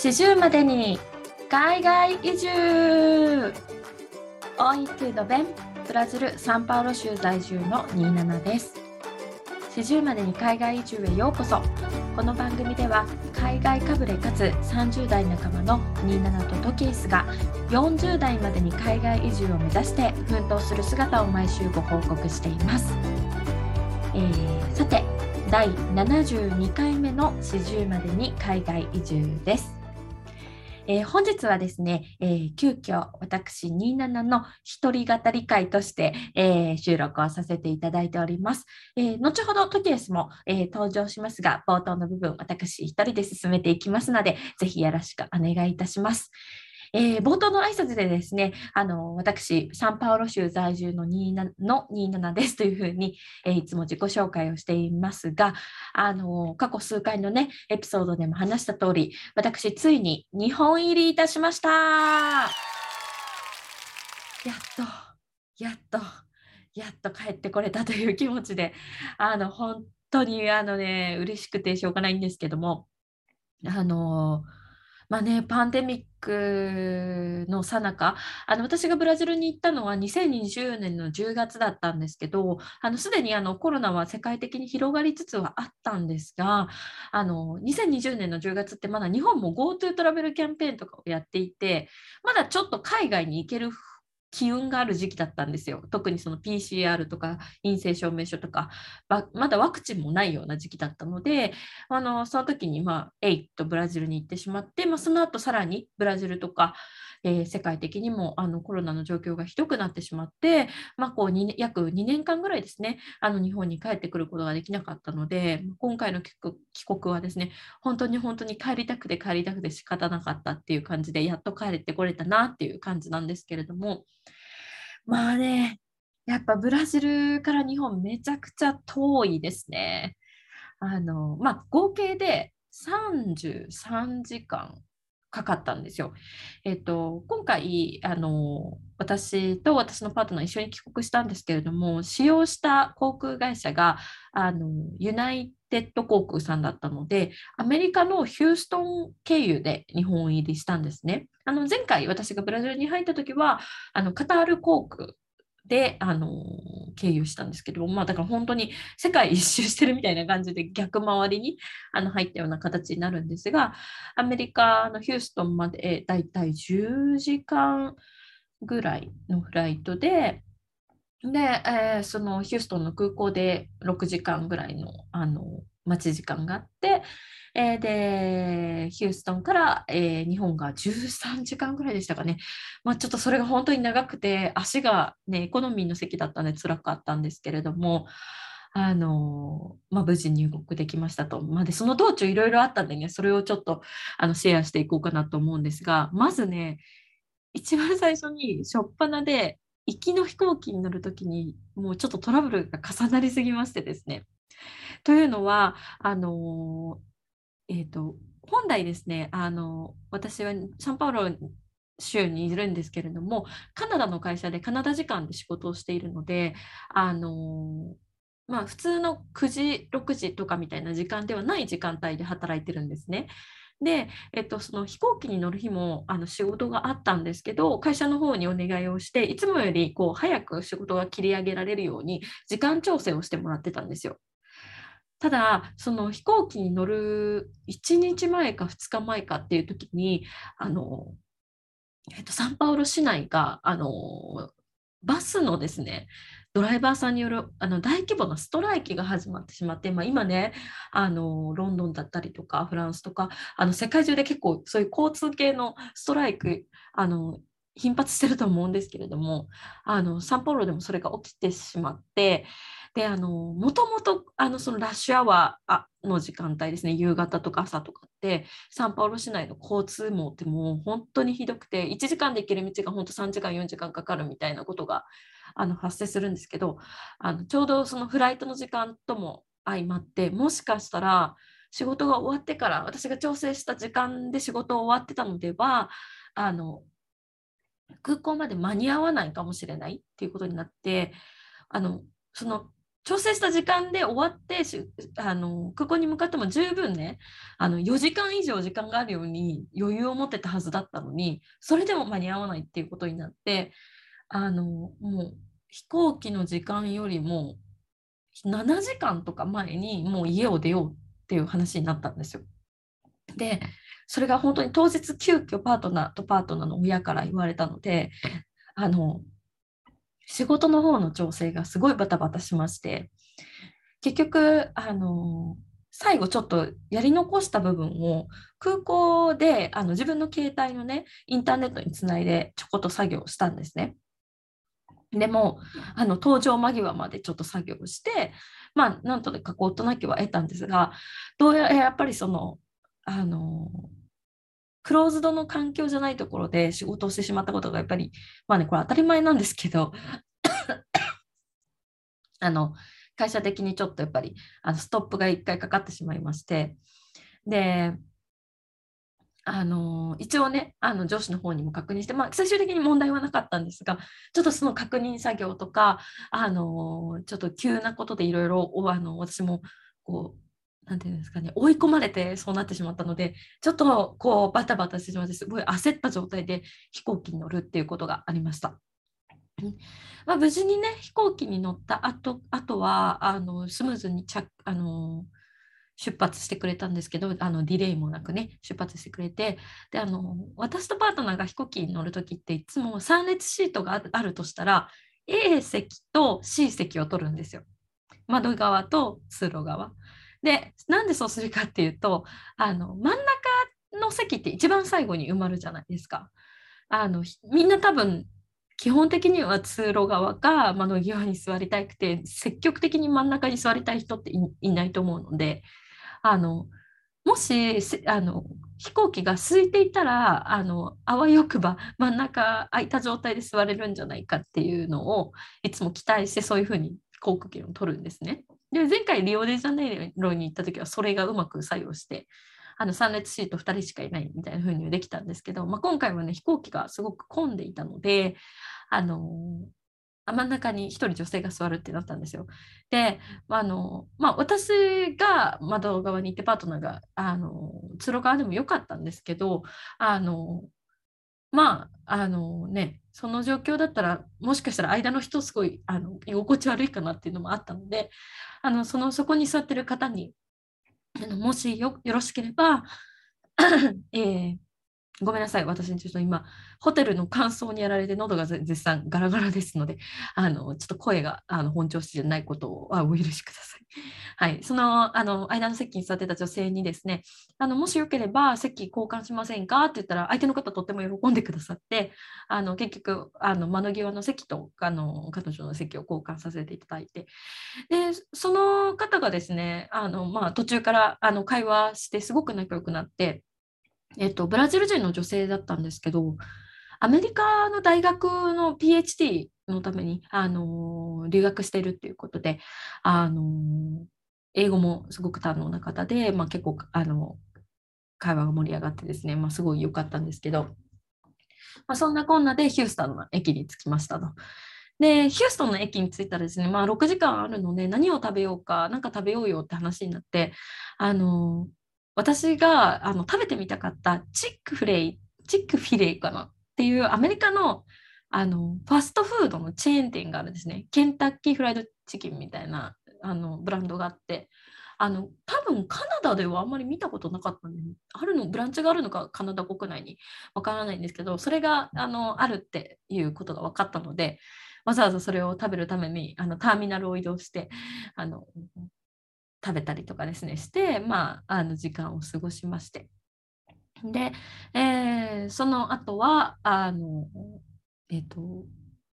四十までに海外移住。Oi tudo bem? ブラジル・サンパウロ州在住の27です。四十までに海外移住へようこそ。この番組では海外かぶれかつ30代半ばの27とトキエスが40代までに海外移住を目指して奮闘する姿を毎週ご報告しています、えー、さて第72回目の四十までに海外移住です。えー、本日はですね、えー、急遽私27の一人語り会として、えー、収録をさせていただいております。えー、後ほどトキエスも、え登場しますが、冒頭の部分私一人で進めていきますので、ぜひよろしくお願いいたします。えー、冒頭の挨拶でですね、あの私、サンパウロ州在住の27の27ですというふうに、えー、いつも自己紹介をしていますが、あの過去数回のね、エピソードでも話した通り、私、ついに日本入りいたしました。やっと、やっと、やっと帰ってこれたという気持ちで、あの本当にあのね、嬉しくてしょうがないんですけども、あのまあね、パンデミックのさなか、あの私がブラジルに行ったのは2020年の10月だったんですけど、すでにあのコロナは世界的に広がりつつはあったんですが、あの2020年の10月ってまだ日本も GoTo トラベルキャンペーンとかをやっていて、まだちょっと海外に行ける機運がある時期だったんですよ。特にその PCR とか陰性証明書とか、まだワクチンもないような時期だったので、あのその時に、まあ、エイとブラジルに行ってしまって、まあ、その後さらにブラジルとか、えー、世界的にもあのコロナの状況がひどくなってしまって、まあ、こう約2年間ぐらいですね、あの日本に帰ってくることができなかったので、今回の帰国はですね、本当に本当に帰りたくて帰りたくて仕方なかったっていう感じで、やっと帰ってこれたなっていう感じなんですけれども、まあね、やっぱブラジルから日本めちゃくちゃ遠いですね。あの、まあ、合計で33時間かかったんですよ。えっと、今回あの私と私のパートナー一緒に帰国したんですけれども使用した航空会社があのユナイテッド航空さんだったのでアメリカのヒューストン経由で日本入りしたんですね。あの前回私がブラジルに入った時はあのカタール航空で、あの経由したんですけど、まあ、だから本当に世界一周してるみたいな感じで逆回りにあの入ったような形になるんですが、アメリカのヒューストンまでだいたい10時間ぐらいのフライトで、で、えー、そのヒューストンの空港で6時間ぐらいのあの待ち時間があって、えー、で、ヒューストンから、えー、日本が13時間ぐらいでしたかね。まあ、ちょっとそれが本当に長くて、足がね、エコノミーの席だったので辛かったんですけれども、あのまあ、無事入国できましたと。まあ、でその道中いろいろあったんでね、それをちょっとあのシェアしていこうかなと思うんですが、まずね、一番最初に初っ端で行きの飛行機に乗るときにもうちょっとトラブルが重なりすぎましてですね。というのはあのえーと、本来ですねあの私はサンパウロ州にいるんですけれどもカナダの会社でカナダ時間で仕事をしているのであのまあ、普通の9時6時とかみたいな時間ではない時間帯で働いてるんですね。で、えっと、その飛行機に乗る日もあの仕事があったんですけど会社の方にお願いをしていつもよりこう早く仕事が切り上げられるように時間調整をしてもらってたんですよ。ただその飛行機に乗る1日前か2日前かっていう時にあの、えっと、サンパウロ市内があのバスのですねドライバーさんによるあの大規模なストライキが始まってしまって、まあ、今ねあのロンドンだったりとかフランスとかあの世界中で結構そういう交通系のストライクあの頻発してると思うんですけれどもあのサンパウロでもそれが起きてしまってであのもともとあのそのラッシュアワーの時間帯ですね。夕方とか朝とかってサンパウロ市内の交通網ってもう本当にひどくて1時間で行ける道が本当3時間4時間かかるみたいなことがあの発生するんですけどあのちょうどそのフライトの時間とも相まってもしかしたら仕事が終わってから私が調整した時間で仕事終わってたのではあの空港まで間に合わないかもしれないっていうことになってあのその調整した時間で終わってあの空港に向かっても十分ねあの4時間以上時間があるように余裕を持ってたはずだったのにそれでも間に合わないっていうことになってあのもう飛行機の時間よりも7時間とか前にもう家を出ようっていう話になったんですよ。でそれが本当に当日急遽パートナーとパートナーの親から言われたのであの仕事の方の調整がすごいバタバタしまして結局あの最後ちょっとやり残した部分を空港であの自分の携帯のねインターネットにつないでちょこっと作業したんですね。でもあの登場間際までちょっと作業してまあなんとか事なきは得たんですがどうやらやっぱりそのあのクローズドの環境じゃないところで仕事をしてしまったことがやっぱりまあねこれ当たり前なんですけど あの会社的にちょっとやっぱりあのストップが1回かかってしまいましてであの一応ねあの上司の方にも確認して、まあ、最終的に問題はなかったんですがちょっとその確認作業とかあのちょっと急なことでいろいろ私もこうなんていうんですかね追い込まれてそうなってしまったのでちょっとこうバタバタしてしまってすごい焦った状態で飛行機に乗るっていうことがありました。まあ、無事にね飛行機に乗った後あとはあのスムーズに着あの出発してくれたんですけどあのディレイもなくね出発してくれてであの私とパートナーが飛行機に乗る時っていつも3列シートがあるとしたら A 席と C 席を取るんですよ。窓側と通路側。でなんでそうするかっていうとあの真ん中の席って一番最後に埋まるじゃないですか。あのみんな多分基本的には通路側か窓際に座りたくて積極的に真ん中に座りたい人っていないと思うのであのもしあの飛行機が空いていたらあのあわよくば真ん中空いた状態で座れるんじゃないかっていうのをいつも期待してそういうふうに航空券を取るんですね。で前回リオデジャネイロに行った時はそれがうまく作用してあの3列シート2人しかいないみたいな風にできたんですけど、まあ、今回はね飛行機がすごく混んでいたのであの真ん中に1人女性が座るってなったんですよ。で、あのまあ、私が窓側に行ってパートナーがあの通路側でもよかったんですけどあのまああのねその状況だったらもしかしたら間の人すごいあの居心地悪いかなっていうのもあったのであのそのそこに座ってる方にあのもしよろしければ えーごめんなさい、私ちょっと今、ホテルの乾燥にやられて、喉が絶賛ガラガラですので、あのちょっと声があの本調子じゃないことはお許しください。はい、そのあの間の席に座ってた女性にですね、あのもしよければ席交換しませんかって言ったら、相手の方とっても喜んでくださって、あの結局、あの窓際の席とあの彼女の席を交換させていただいて、でその方がですね、あのまあ、途中からあの会話して、すごく仲良くなって、えっと、ブラジル人の女性だったんですけど、アメリカの大学の PhD のために、あの留学しているっていうことで、あの英語もすごく堪能な方で、まあ、結構あの会話が盛り上がってですね、まあ、すごい良かったんですけど、まあ、そんなこんなでヒューストンの駅に着きましたと。で、ヒューストンの駅に着いたらですね、まあ、6時間あるので、何を食べようか、何か食べようよって話になって、あの私があの食べてみたかったチックフレイ、チックフィレイかなっていうアメリカのあのファストフードのチェーン店があるんですね。ケンタッキーフライドチキンみたいなあのブランドがあって、あの多分カナダではあんまり見たことなかったんで、あるのブランチがあるのかカナダ国内にわからないんですけど、それがあのあるっていうことが分かったので、わざわざそれを食べるためにあのターミナルを移動してあの食べたりとかですねして、まあ、あの時間を過ごしまして。で、えー、その後は、あの、えっ、ー、と、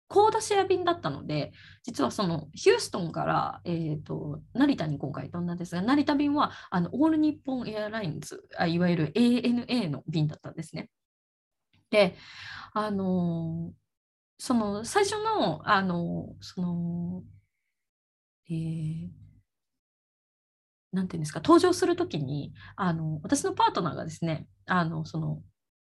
コードシェア便だったので、実はそのヒューストンから、えーと、成田に今回飛んだんですが、成田便はあのオール日本エアラインズあ、いわゆる ANA の便だったんですね。で、あのその最初の、あのその、えー、なんていうんですか、登場するときに、あの、私のパートナーがですね、あの、その、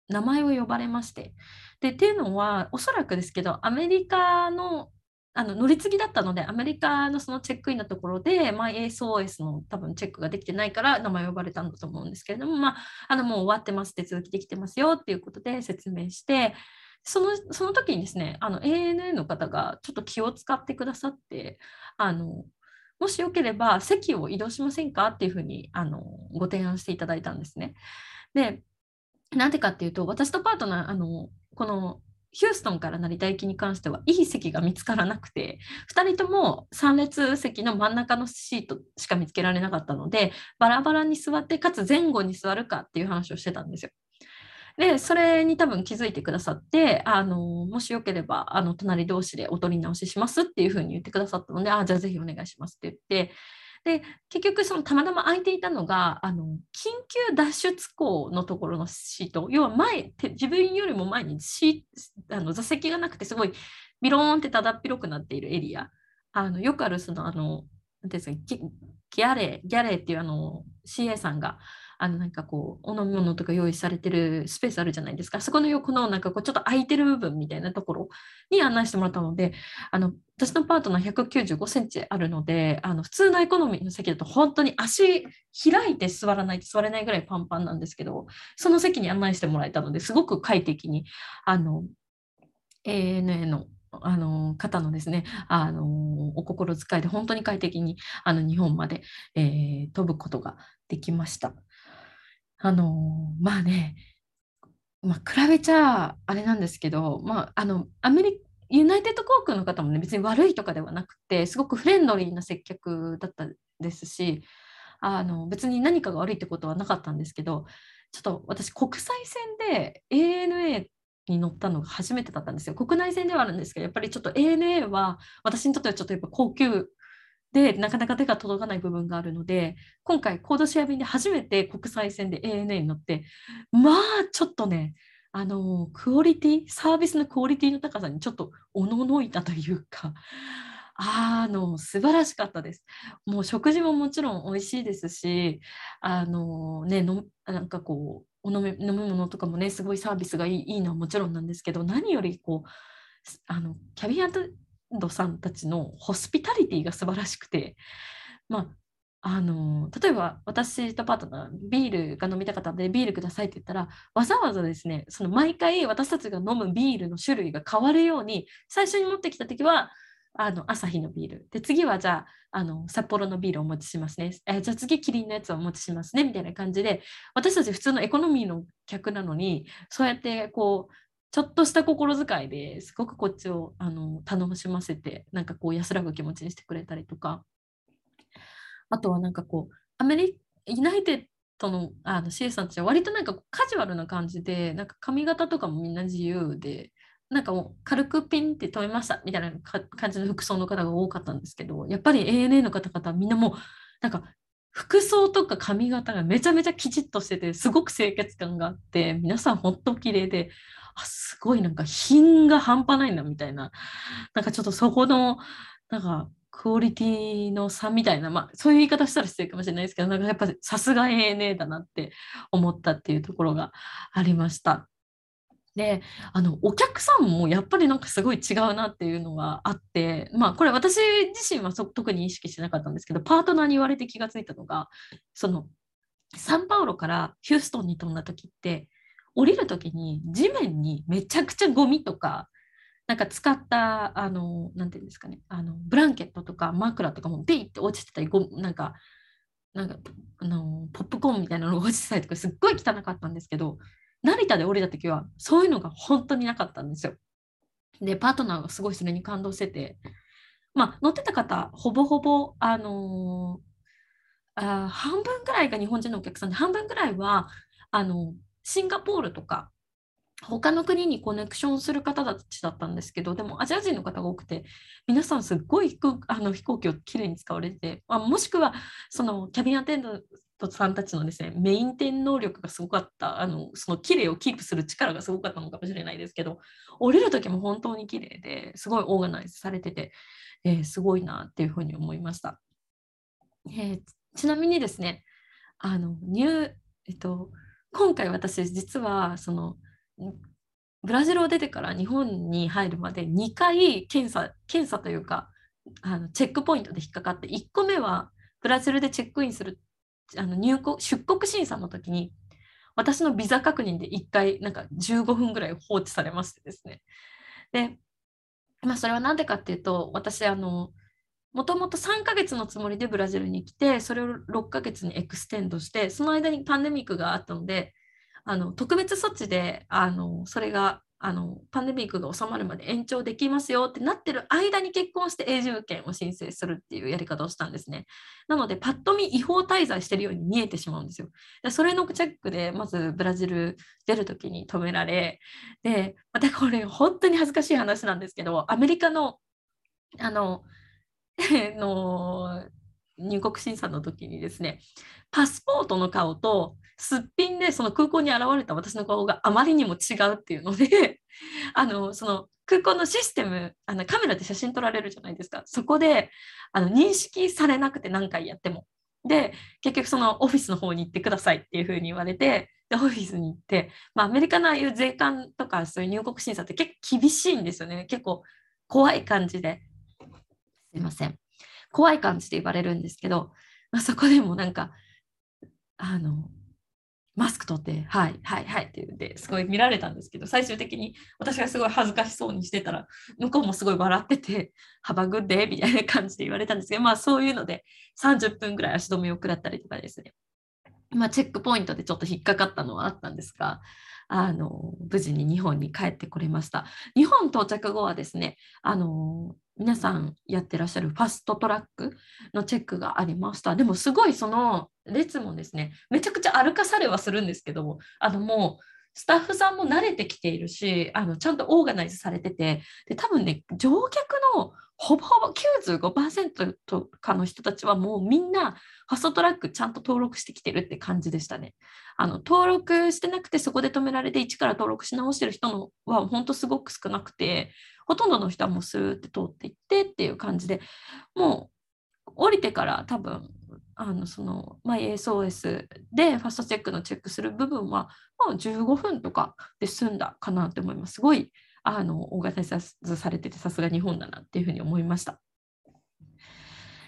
名前を呼ばれまして。で、っていうのは、おそらくですけど、アメリカのあの乗り継ぎだったので、アメリカのそのチェックインのところで、まあ、ASOS の多分チェックができてないから名前呼ばれたんだと思うんですけれども、まあ、あのもう終わってます、手続きできてますよっていうことで説明して、そのその時にですね、あの ANA の方がちょっと気を使ってくださって、あのもしよければ席を移動しませんか？っていうふうにあのご提案していただいたんですね。で、なんでかっていうと、私とパートナー、あのこのヒューストンから成田行きに関してはいい席が見つからなくて2人とも3列席の真ん中のシートしか見つけられなかったのでバラバラに座ってかつ前後に座るかっていう話をしてたんですよ。でそれに多分気づいてくださってあのもしよければあの隣同士でお取り直ししますっていうふうに言ってくださったのであじゃあぜひお願いしますって言って。で結局そのたまたま空いていたのがあの緊急脱出口のところのシート。要は前自分よりも前にシあの座席がなくてすごいビローンってただっ広くなっているエリア。あのよくあるそのあのですかギャレギャレっていうあの CA さんがあのなんかこうお飲み物とか用意されてるスペースあるじゃないですかそこの横のなんかこうちょっと空いてる部分みたいなところに案内してもらったのであの私のパートナー195センチあるのであの普通のエコノミーの席だと本当に足開いて座らないと座れないぐらいパンパンなんですけどその席に案内してもらえたのですごく快適にあの ANA のあの方のですねあのお心遣いで本当に快適にあの日本まで、えー、飛ぶことができました。あのまあね、まあ、比べちゃあれなんですけど、まあ、あのアメリユナイテッド航空の方もね別に悪いとかではなくてすごくフレンドリーな接客だったですしあの別に何かが悪いってことはなかったんですけどちょっと私国際線で ANA に乗ったのが初めてだったんですよ。国内線ではあるんですけどやっぱりちょっと ANA は私にとってはちょっとやっぱ高級でなかなか手が届かない部分があるので今回コードシェア便で初めて国際線で ANA に乗ってまあちょっとねあのクオリティサービスのクオリティの高さにちょっとおののいたというかあの素晴らしかったです。もう食事ももちろん美味しいですしあのねのなんかこうお飲み飲み物とかもねすごいサービスがいいいいのはもちろんなんですけど何よりこうあのキャビアドさんたちのホスピタリティが素晴らしくて、まあ、あの例えば私とパートナービールが飲みたかったのでビールくださいって言ったらわざわざですねその毎回私たちが飲むビールの種類が変わるように最初に持ってきた時はあの朝日のビール。で次はじゃああの札幌のビールをお持ちしますね。えじゃあ次キリンのやつをお持ちしますねみたいな感じで私たち普通のエコノミーの客なのにそうやってこうちょっとした心遣いですごくこっちをあの楽しませてなんかこう安らぐ気持ちにしてくれたりとか。あとはなんかこうアメリカユナイテッドのあの CA さんたちは割となんかカジュアルな感じでなんか髪型とかもみんな自由でなんかもう軽くピンって止めましたみたいな感じの服装の方が多かったんですけどやっぱり ANA の方々はみんなもうなんか服装とか髪型がめちゃめちゃきちっとしててすごく清潔感があって皆さん本当綺麗であすごいなんか品が半端ないなみたいななんかちょっとそこのなんかクオリティの差みたいな、まあ、そういう言い方したら失礼かもしれないですけどなんかやっぱさすが ANA だなって思ったっていうところがありました。であのお客さんもやっぱりなんかすごい違うなっていうのがあってまあこれ私自身は特に意識してなかったんですけどパートナーに言われて気がついたのがそのサンパウロからヒューストンに飛んだ時って降りる時に地面にめちゃくちゃゴミとかなんか使ったあのなていうんですかねあのブランケットとか枕とかもビーって落ちてたりごなんかなんかあのポップコーンみたいなのが落ちてたりとかすっごい汚かったんですけど成田で降りた時はそういうのが本当になかったんですよ。でパートナーがすごいそれに感動しててまあ乗ってた方ほぼほぼあのー、あ半分ぐらいが日本人のお客さんで半分ぐらいはあのシンガポールとか他の国にコネクションする方たちだったんですけどでもアジア人の方が多くて皆さんすっごいあの飛行機をきれいに使われて、まあ、もしくはそのキャビンアテンダさんたちのですねメインテン能力がすごかったあのその綺麗をキープする力がすごかったのかもしれないですけど降りる時も本当に綺麗ですごいオーガナイズされてて、えー、すごいなっていうふうに思いました、えー、ちなみにですねあのニューえっと今回私実はそのブラジルを出てから日本に入るまで2回検査検査というかあのチェックポイントで引っかかって1個目はブラジルでチェックインするあの入国出国審査の時に私のビザ確認で1回なんか15分ぐらい放置されましてですね。で、まあ、それは何でかっていうと私あのもともと3ヶ月のつもりでブラジルに来てそれを6ヶ月に extend してその間にパンデミックがあったのであの特別措置であのそれがあのパンデミックが収まるまで延長できますよってなってる間に結婚して永住権を申請するっていうやり方をしたんですね。なので、パッと見違法滞在してるように見えてしまうんですよ。でそれのチェックで、まずブラジル出るときに止められ、で、またこれ本当に恥ずかしい話なんですけど、アメリカの、あの、の入国審査の時にですね、パスポートの顔とすっぴんでその空港に現れた私の顔があまりにも違うっていうので あのその空港のシステムあのカメラで写真撮られるじゃないですか。そこであの認識されなくて何回やっても。で結局そのオフィスの方に行ってくださいっていうふうに言われてでオフィスに行って、まあ、アメリカのああいう税関とかそういう入国審査って結構厳しいんですよね。結構怖い感じで。すいません。怖い感じで言われるんですけど、まあ、そこでもなんかあのマスク取って、はい、はい、はいって言って、すごい見られたんですけど、最終的に私がすごい恥ずかしそうにしてたら、向こうもすごい笑ってて、幅ぐってみたいな感じで言われたんですけど、まあそういうので30分ぐらい足止めを食らったりとかですね。まあチェックポイントでちょっと引っかかったのはあったんですが、あの無事に日本に帰ってこれました。日本到着後はですね、あの皆さんやってらっしゃるファストトラックのチェックがありました。でもすごいその列もですね、めちゃくちゃ歩かされはするんですけども、あのもうスタッフさんも慣れてきているし、あのちゃんとオーガナイズされてて、で多分ね、乗客のほぼほぼ95%とかの人たちはもうみんなファストトラックちゃんと登録してきてるって感じでしたね。あの登録してなくてそこで止められて一から登録し直してる人のは本当すごく少なくて、ほとんどの人はもうスーって通っていってっていう感じでもう降りてから多分あのその、まあ、SOS でファストチェックのチェックする部分は、まあ、15分とかで済んだかなと思います。すごいあの大型サズされててさすが日本だなっていうふうに思いました。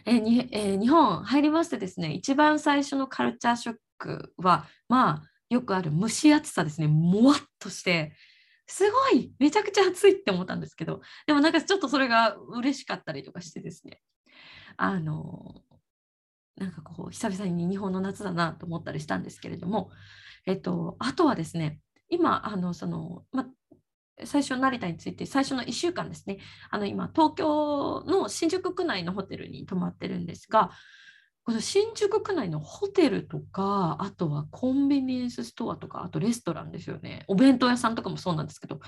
えーにえー、日本入りましてですね一番最初のカルチャーショックはまあよくある蒸し暑さですねもわっとしてすごいめちゃくちゃ暑いって思ったんですけどでもなんかちょっとそれが嬉しかったりとかしてですねあのなんかこう久々に日本の夏だなと思ったりしたんですけれども、えっと、あとはですね今あのその、ま、最初成田について最初の1週間ですねあの今東京の新宿区内のホテルに泊まってるんですがこの新宿区内のホテルとか、あとはコンビニエンスストアとか、あとレストランですよね。お弁当屋さんとかもそうなんですけど、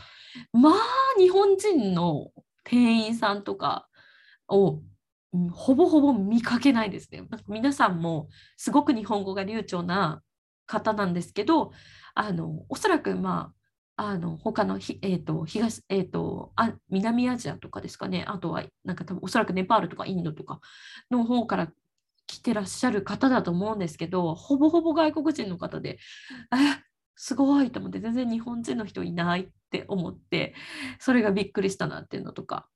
まあ、日本人の店員さんとかを、ほぼほぼ見かけないですね。なんか皆さんもすごく日本語が流暢な方なんですけど、あのおそらくまああの他のひ、えーと東えーとあ南アジアとかですかね、あとはなんか多分おそらくネパールとかインドとかの方から来てらっしゃる方だと思うんですけどほぼほぼ外国人の方でえすごいと思って全然日本人の人いないって思ってそれがびっくりしたなっていうのとか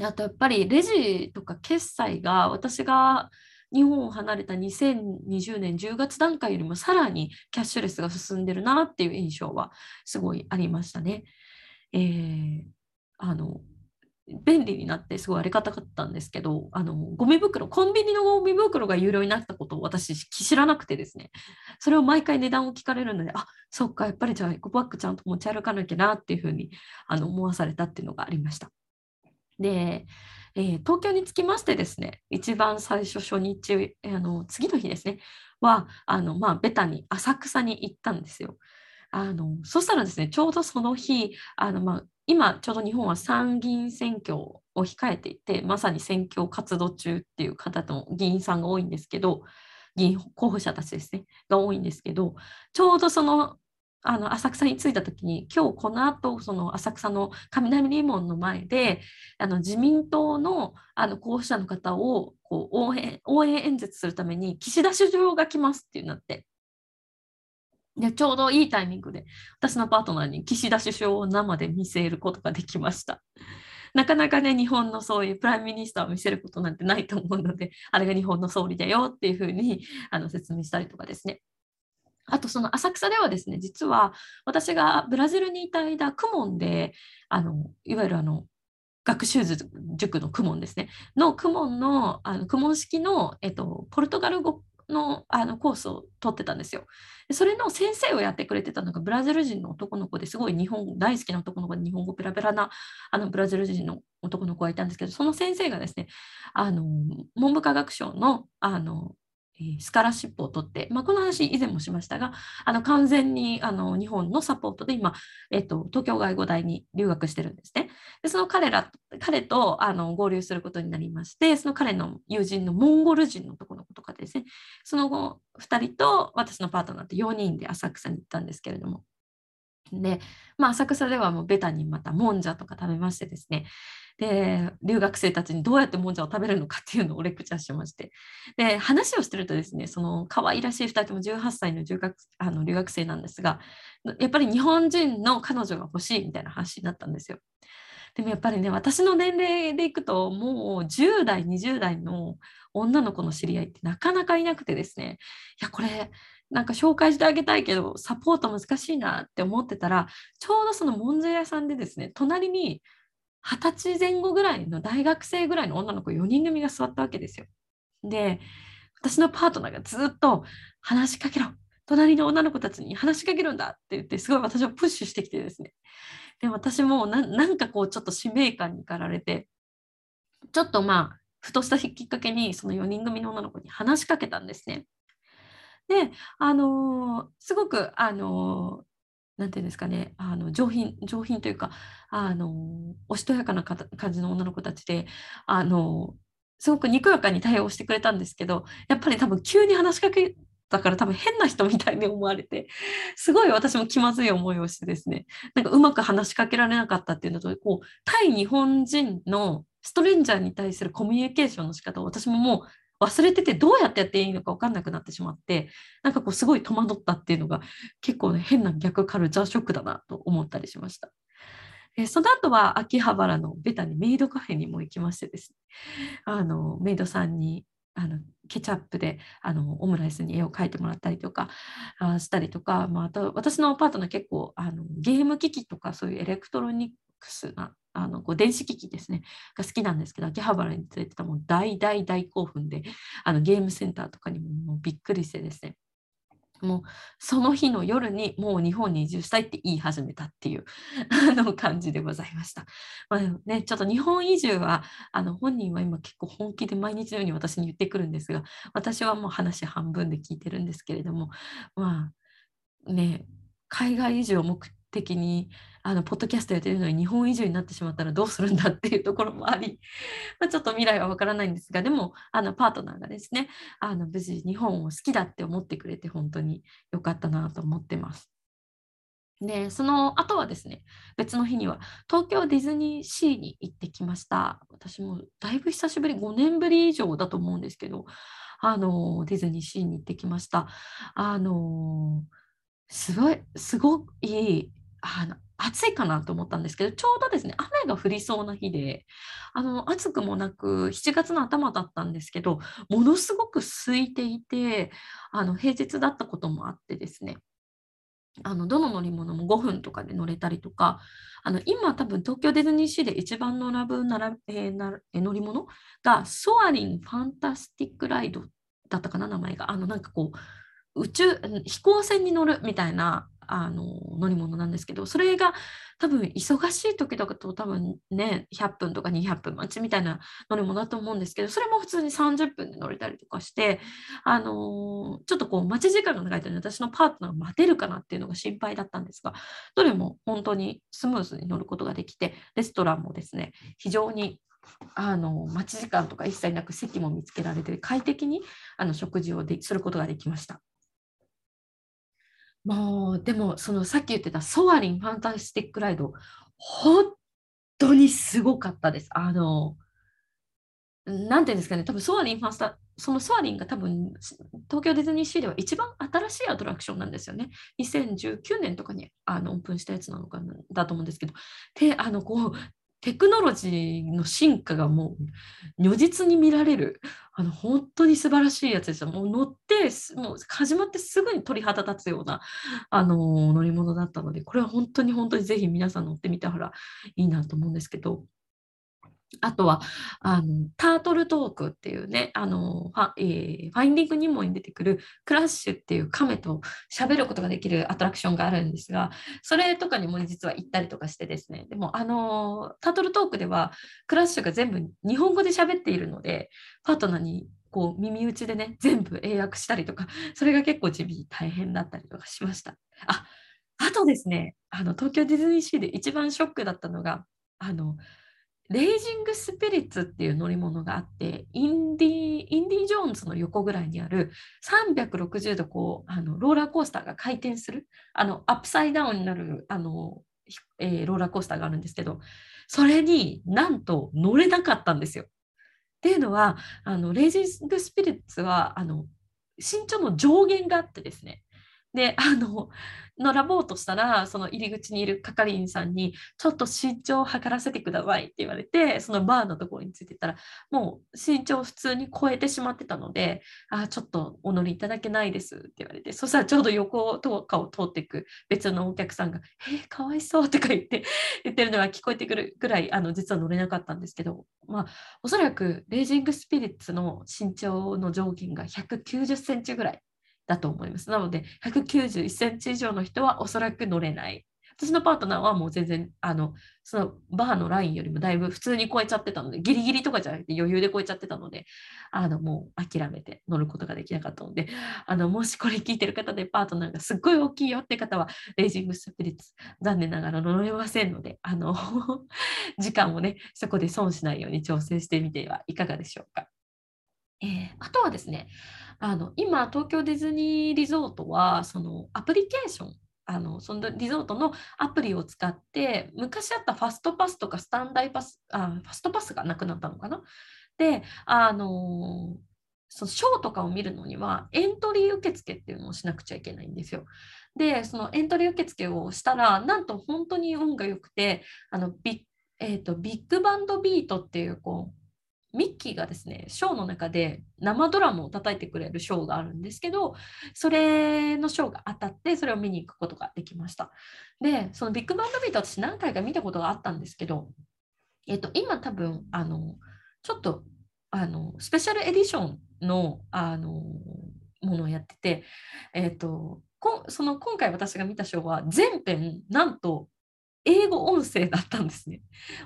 あとやっぱりレジとか決済が私が日本を離れた2020年10月段階よりもさらにキャッシュレスが進んでるなっていう印象はすごいありましたね。えー、あの便利になってすごいありがたかったんですけど、あのゴミ袋、コンビニのゴミ袋が有料になったことを私知らなくてですね、それを毎回値段を聞かれるので、あそっか、やっぱりじゃあエコバッグちゃんと持ち歩かなきゃなっていうふうにあの思わされたっていうのがありました。で、えー、東京に着きましてですね、一番最初初日、あの次の日ですね、は、あのまあ、ベタに浅草に行ったんですよ。あのそしたらですね、ちょうどその日、あのまあ、今ちょうど日本は参議院選挙を控えていてまさに選挙活動中っていう方の議員さんが多いんですけど議員候補者たちですねが多いんですけどちょうどそのあの浅草に着いた時に今日この後その浅草の雷門の前であの自民党のあの候補者の方をこう応援応援演説するために岸田首相が来ますっていうなってでちょうどいいタイミングで私のパートナーに岸田首相を生で見せることができました。なかなかね、日本のそういう prime minister を見せることなんてないと思うので、あれが日本の総理だよっていうふうにあの説明したりとかですね。あとその浅草ではですね、実は私がブラジルにいた間、クモンで、あのいわゆるあの学習塾のクモンですね、のクモンの、あのクモン式の、えっと、ポルトガル語のあのコースを取ってたんですよ。でそれの先生をやってくれてたのがブラジル人の男の子ですごい日本大好きな男の子で日本語ペラペラなあのブラジル人の男の子がいたんですけどその先生がですねあの文部科学省のあのスカラシップを取って、まあ、この話以前もしましたが、あの完全にあの日本のサポートで今、えっと、東京外語大に留学してるんですね。でその彼ら彼とあの合流することになりまして、その彼の友人のモンゴル人の男の子とかですね、その後2人と私のパートナーと4人で浅草に行ったんですけれども、で、まあ、浅草ではもうベタにまたもんじゃとか食べましてですね、で、留学生たちにどうやってもんじゃを食べるのかっていうのをレクチャーしまして、で、話をしてるとですね、その可愛らしい2人とも18歳の留学あの留学生なんですが、やっぱり日本人の彼女が欲しいみたいな話になったんですよ。でもやっぱりね、私の年齢でいくと、もう10代、20代の女の子の知り合いってなかなかいなくてですね、いや、これ、なんか紹介してあげたいけど、サポート難しいなって思ってたら、ちょうどそのもんじゃ屋さんでですね、隣に二十歳前後ぐらいの大学生ぐらいの女の子4人組が座ったわけですよ。で、私のパートナーがずっと話しかけろ。隣の女の子たちに話しかけるんだって言って、すごい私をプッシュしてきてですね。で、私もなんかこう、ちょっと使命感に駆られて、ちょっとまあ、ふとしたきっかけに、その4人組の女の子に話しかけたんですね。で、あのー、すごく、あのー、なんていうんですかね、あの上品、上品というか、あのおしとやかな感じの女の子たちで、あのすごくにこやかに対応してくれたんですけど、やっぱり多分急に話しかけたから多分変な人みたいに思われて、すごい私も気まずい思いをしてですね、なんかうまく話しかけられなかったっていうのと、こう、対日本人のストレンジャーに対するコミュニケーションの仕方を私ももう忘れててどうやってやっていいのか分かんなくなってしまってなんかこうすごい戸惑ったっていうのが結構ね変な逆カルチャーショックだなと思ったりしました。えその後は秋葉原のベタにメイドカフェにも行きましてですねあのメイドさんにあのケチャップであのオムライスに絵を描いてもらったりとかあしたりとか、まあ、あと私のパートナー結構あのゲーム機器とかそういうエレクトロニクスなあのこう電子機器ですねが好きなんですけど秋葉原に連れてたもう大大大興奮であのゲームセンターとかにももうびっくりしてですねもうその日の夜にもう日本に移住したいって言い始めたっていうあの感じでございました。まあね、ちょっと日本移住はあの本人は今結構本気で毎日のように私に言ってくるんですが私はもう話半分で聞いてるんですけれどもまあね海外移住を目的にあのポッドキャストやってるのに日本移住になってしまったらどうするんだっていうところもあり、まあ、ちょっと未来はわからないんですがでもあのパートナーがですねあの無事日本を好きだって思ってくれて本当に良かったなと思ってます。で、その後はですね、別の日には東京ディズニーシーに行ってきました。私もだいぶ久しぶり、5年ぶり以上だと思うんですけど、あの、ディズニーシーに行ってきました。あの、すごい、すごい、あの、暑いかなと思ったんですけど、ちょうどですね、雨が降りそうな日で、あの、暑くもなく、7月の頭だったんですけど、ものすごく空いていて、あの、平日だったこともあってですね、あの、どの乗り物も5分とかで乗れたりとか、あの、今多分東京ディズニーシーで一番並ぶなら、えー、な乗り物が、ソアリン・ファンタスティック・ライドだったかな、名前が。あの、なんかこう、宇宙、飛行船に乗るみたいなあの乗り物なんですけどそれが多分忙しい時だと多分ね100分とか200分待ちみたいな乗り物だと思うんですけどそれも普通に30分で乗れたりとかしてあのちょっとこう待ち時間が長いとね私のパートナーが待てるかなっていうのが心配だったんですがどれも本当にスムーズに乗ることができてレストランもですね非常にあの待ち時間とか一切なく席も見つけられて快適にあの食事をですることができました。もう、でも、そのさっき言ってたソアリン・ファンタスティック・ライド、本当にすごかったです。あの、なんていうんですかね、多分ソアリンファースト、そのソアリンが多分東京ディズニーシーでは一番新しいアトラクションなんですよね。2019年とかにあのオープンしたやつなのかなだと思うんですけど、で、あのこうテクノロジーの進化がもう如実に見られる、あの本当に素晴らしいやつですよ。もう乗って、もう始まってすぐに鳥肌立つようなあの乗り物だったので、これは本当に本当にぜひ皆さん乗ってみたらいいなと思うんですけど、あとは、あの、タートルトークっていうね、あの、ファ,、えー、ファインディングにもに出てくるクラッシュっていう亀と喋ることができるアトラクションがあるんですが、それとかにも実は行ったりとかしてですね、でも、あの、タートルトークではクラッシュが全部日本語で喋っているので、パートナーにこう耳打ちでね、全部英訳したりとか、それが結構地味に大変だったりとかしました。あ、あとですね、あの、東京ディズニーシーで一番ショックだったのが、あの、レイジングスピリッツっていう乗り物があって、インディインディ・ジョーンズの横ぐらいにある360度こうあのローラーコースターが回転する、あのアップサイダウンになるあの、えー、ローラーコースターがあるんですけど、それになんと乗れなかったんですよ。っていうのは、あのレイジングスピリッツはあの身長の上限があってですね、で、あの、並ぼうとしたら、その入り口にいる係員さんに、ちょっと身長を測らせてくださいって言われて、そのバーのところについてたら、もう身長を普通に超えてしまってたので、あ、ちょっとお乗りいただけないですって言われて、そしたらちょうど横とかを通っていく別のお客さんが、えー、かわいそうとか言って、言ってるのが聞こえてくるぐらい、あの、実は乗れなかったんですけど、まあ、おそらくレイジングスピリッツの身長の上限が190センチぐらいだと思います。なので、191センチ以上の人はおそらく乗れない。私のパートナーはもう全然、あの、そのバーのラインよりもだいぶ普通に超えちゃってたので、ギリギリとかじゃなくて余裕で超えちゃってたので、あの、もう諦めて乗ることができなかったので、あの、もしこれ聞いてる方でパートナーがすっごい大きいよって方は、レイジングスピリッツ、残念ながら乗れませんので、あの、時間をね、そこで損しないように調整してみてはいかがでしょうか。えー、あとはですね、あの今、東京ディズニーリゾートはそのアプリケーションあのそのリゾートのアプリを使って昔あったファストパスとかスタンダイパスあファストパスがなくなったのかな？であのそのショーとかを見るのにはエントリー受付っていうのをしなくちゃいけないんですよ。でそのエントリー受付をしたらなんと本当に運が良くてあのビ,、えーと、とビッグバンドビートっていうこうミッキーがですね、ショーの中で生ドラムを叩いてくれるショーがあるんですけど、それのショーが当たって、それを見に行くことができました。で、そのビッグバンドビート私何回か見たことがあったんですけど、えっと、今多分、あの、ちょっと、あの、スペシャルエディションの、あの、ものをやってて、えっと、その今回私が見たショーは全編なんと英語音声だったんですね。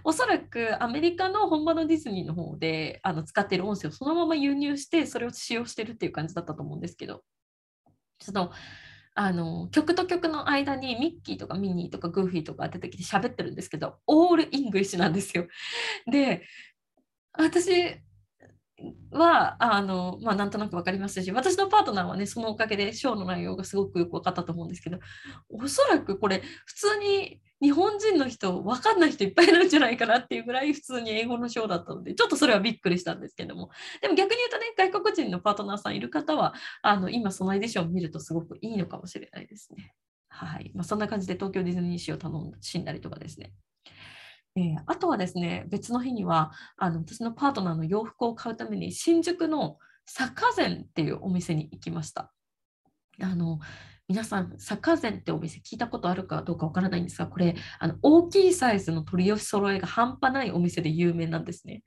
おそらくアメリカの本場のディズニーの方であの使ってる音声をそのまま輸入してそれを使用してるっていう感じだったと思うんですけどそのあの曲と曲の間にミッキーとかミニーとかグーフィーとか出てきて喋ってるんですけど all English なんですよ。で私はあの、まあ、なんとなく分かりましたし私のパートナーはねそのおかげでショーの内容がすごくよく分かったと思うんですけどおそらくこれ普通に日本人の人分かんない人いっぱいいるんじゃないかなっていうぐらい普通に英語のショーだったのでちょっとそれはびっくりしたんですけどもでも逆に言うとね外国人のパートナーさんいる方はあの今そのエディションを見るとすごくいいのかもしれないですね。はいまあ、そんな感じで東京ディズニーシーを頼んしんだりとかですね。えー、あとはですね、別の日にはあの私のパートナーの洋服を買うために新宿の坂膳っていうお店に行きました。あの皆さん、サカー膳ってお店聞いたことあるかどうかわからないんですが、これ、あの大きいサイズの取り寄せ揃えが半端ないお店で有名なんですね。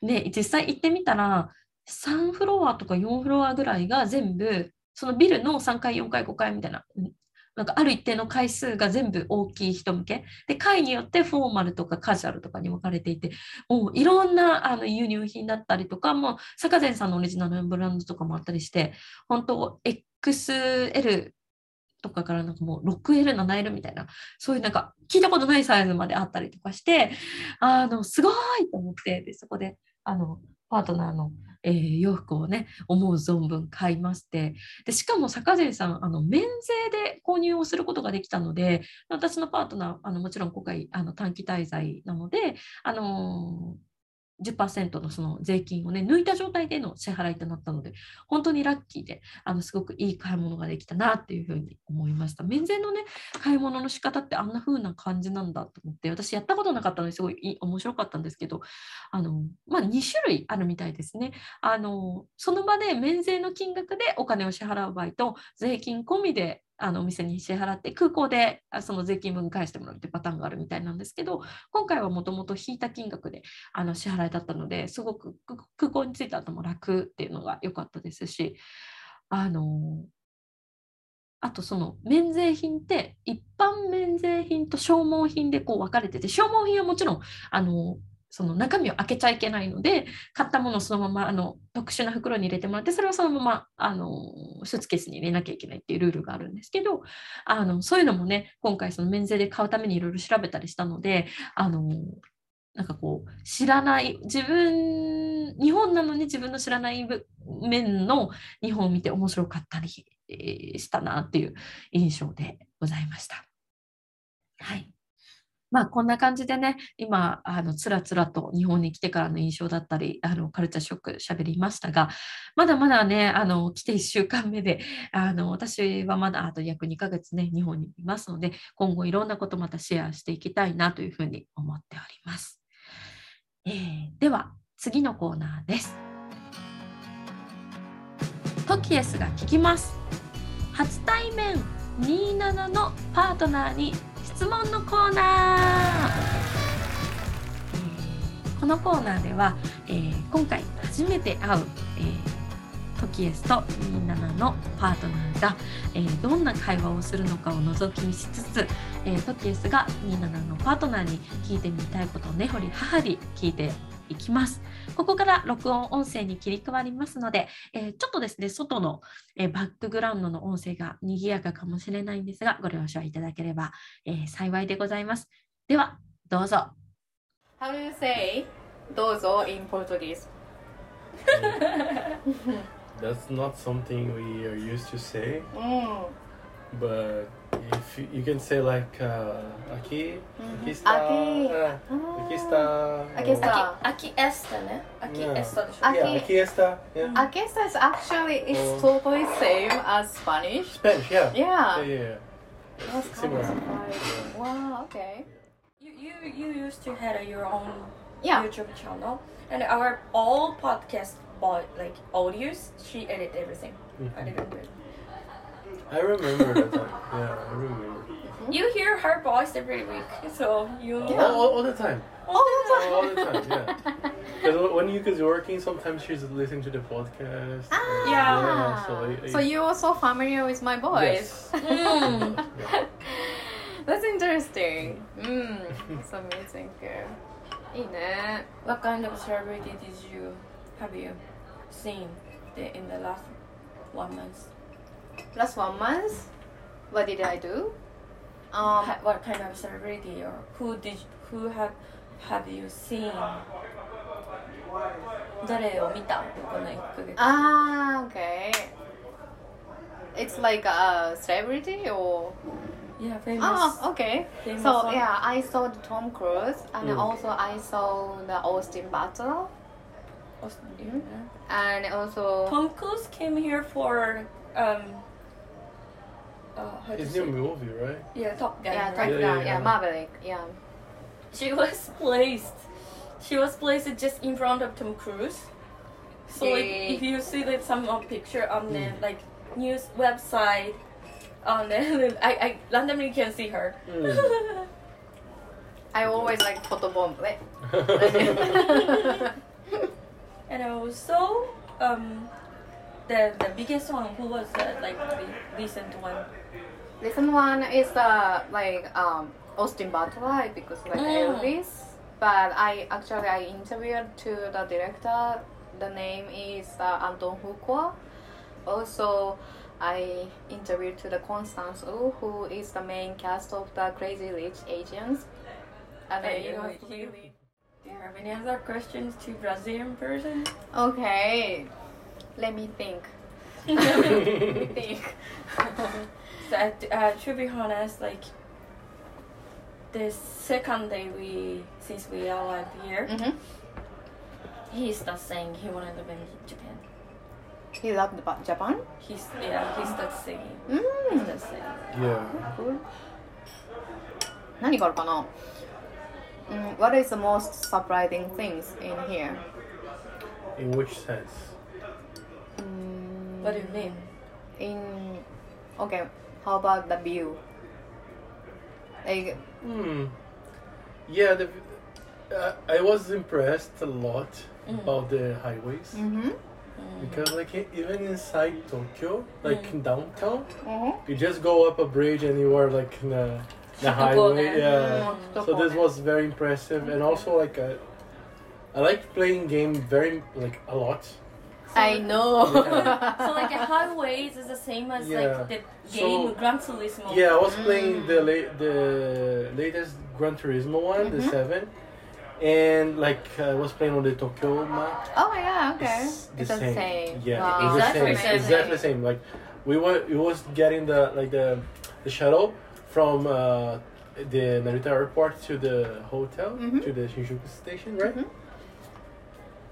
で、実際行ってみたら、3フロアとか4フロアぐらいが全部、そのビルの3階、4階、5階みたいな、なんかある一定の回数が全部大きい人向け？で、階によってフォーマルとかカジュアルとかに分かれていて、もういろんなあの輸入品だったりとか、もう坂膳さんのオリジナルのブランドとかもあったりして、本当 XL とかからなんかもう 6L、7L みたいな、そういうなんか聞いたことないサイズまであったりとかして、あの、すごいと思って、でそこで、あの、パートナーの、えー、洋服をね、思う存分買いまして、でしかも坂膳さん、あの免税で購入をすることができたので、私のパートナー、あのもちろん今回あの短期滞在なので、あの10%のその税金をね、抜いた状態での支払いとなったので、本当にラッキーで、あの、すごくいい買い物ができたなっていうふうに思いました。免税のね、買い物の仕方ってあんな風な感じなんだと思って、私やったことなかったのですごい面白かったんですけど、あの、まあ、2種類あるみたいですね。あの、その場で免税の金額でお金を支払う場合と、税金込みであのお店に支払って空港でその税金分返してもらうってパターンがあるみたいなんですけど今回はもともと引いた金額であの支払いだったのですごく空港に着いた後も楽っていうのが良かったですしあのあとその免税品って一般免税品と消耗品でこう分かれてて消耗品はもちろんあのその中身を開けちゃいけないので買ったものをそのままあの特殊な袋に入れてもらってそれをそのままあのスーツケースに入れなきゃいけないっていうルールがあるんですけどあのそういうのもね今回その免税で買うためにいろいろ調べたりしたのであのなんかこう知らない自分日本なのに自分の知らない面の日本を見て面白かったりしたなっていう印象でございました。はいまあこんな感じでね、今、あのつらつらと日本に来てからの印象だったり、あのカルチャーショック喋りましたが、まだまだね、あの来て1週間目で、あの私はまだあと約2ヶ月ね、日本にいますので、今後いろんなことまたシェアしていきたいなというふうに思っております。えー、では、次のコーナーです。トキエスが聞きます。初対面27のパートナーに質問のコーナー、え、このコーナーでは、えー、今回初めて会う、えー、トキエスと27のパートナーが、えー、どんな会話をするのかを覗き見しつつ、えー、トキエスが27のパートナーに聞いてみたいことを根掘り葉掘り聞いていきます。ここから録音音声に切り替わりますので、えー、ちょっとですね、外の、えー、バックグラウンドの音声が賑やかかもしれないんですが、ご了承いただければ、えー、幸いでございます。では、どうぞ。How do you say どうぞ in Portuguese? That's not something we are used to say. Mm. But if you, you can say like uh, aqui, aqui está, aqui, uh, aqui está, aqui está, aqui esta, né? Aqui yeah. esta. Aqui, yeah, aqui está. Yeah. Aqui está is actually is oh. totally same as Spanish. Spanish, yeah. Yeah. Yeah, yeah. That's kind of surprising. Wow. Okay. You you you used to have your own yeah. YouTube channel, and our all podcast, like audios, she edit everything. I didn't do it. I remember that time. Yeah, I remember. You hear her voice every week, so you. Yeah. All, all, the time. All the time. All the time, yeah. Because when you guys working, sometimes she's listening to the podcast. Ah. And, yeah. yeah. So, I, I, so you also familiar with my voice. Yes. Mm. yeah. That's interesting. Mm. It's amazing. いいね。What kind of celebrity did you have you seen in the last one month? last one month what did I do um what kind of celebrity or who did who have have you seen 誰を見たこの1ヶ月 ah okay it's like a celebrity or yeah famous oh okay famous so one. yeah I saw the Tom Cruise and mm. also I saw the Austin Butler Austin, mm. yeah. and also Tom Cruise came here for um uh, His new movie, right? Yeah, Top Gun. Yeah, Top Gun. Yeah, yeah, yeah. Maverick. Yeah. She was placed. She was placed just in front of Tom Cruise. So like, if you see that some uh, picture on the mm. like news website, on the I, I randomly can see her. Mm. I always like photobomb. and also, um, the the biggest one who was the like the recent one recent one is the like um austin butler because like mm. elvis but i actually i interviewed to the director the name is uh, anton fuqua also i interviewed to the constance wu who is the main cast of the crazy rich asians and hey, it was really do you have any other questions to brazilian person okay let me think. let me think. so, uh, to be honest, like the second day we since we arrived here, mm-hmm. he started saying he wanted to live in Japan. He loved Ba- Japan? He's yeah, he started saying. He Mm. started saying. Yeah. Cool. 何があるかな、mm, What is the most surprising things in here? In which sense? Mm, What do you mean? in okay, how about the view? Like Hmm. Yeah, the, uh, I was impressed a lot about the highways mm-hmm. because, like, even inside Tokyo, like in downtown, Mm-hmm. you just go up a bridge and you are like in the, the Have to go highway. Yeah. Mm. So this was very impressive, and also like uh, I like playing game very like a lot. I know. So like a highways is the same as Yeah. like the game So- Gran Turismo. Yeah, I was playing the la- the latest Gran Turismo one, the Mhm. seven, and like I was playing on the Tokyo map. oh yeah, okay. It's It's the same. Yeah, Wow. it's the Exactly same. same. Exactly the same. Like we were, it was getting the like the the shuttle from uh, the Narita airport to the hotel Mhm. to the Shinjuku station, right? Mhm.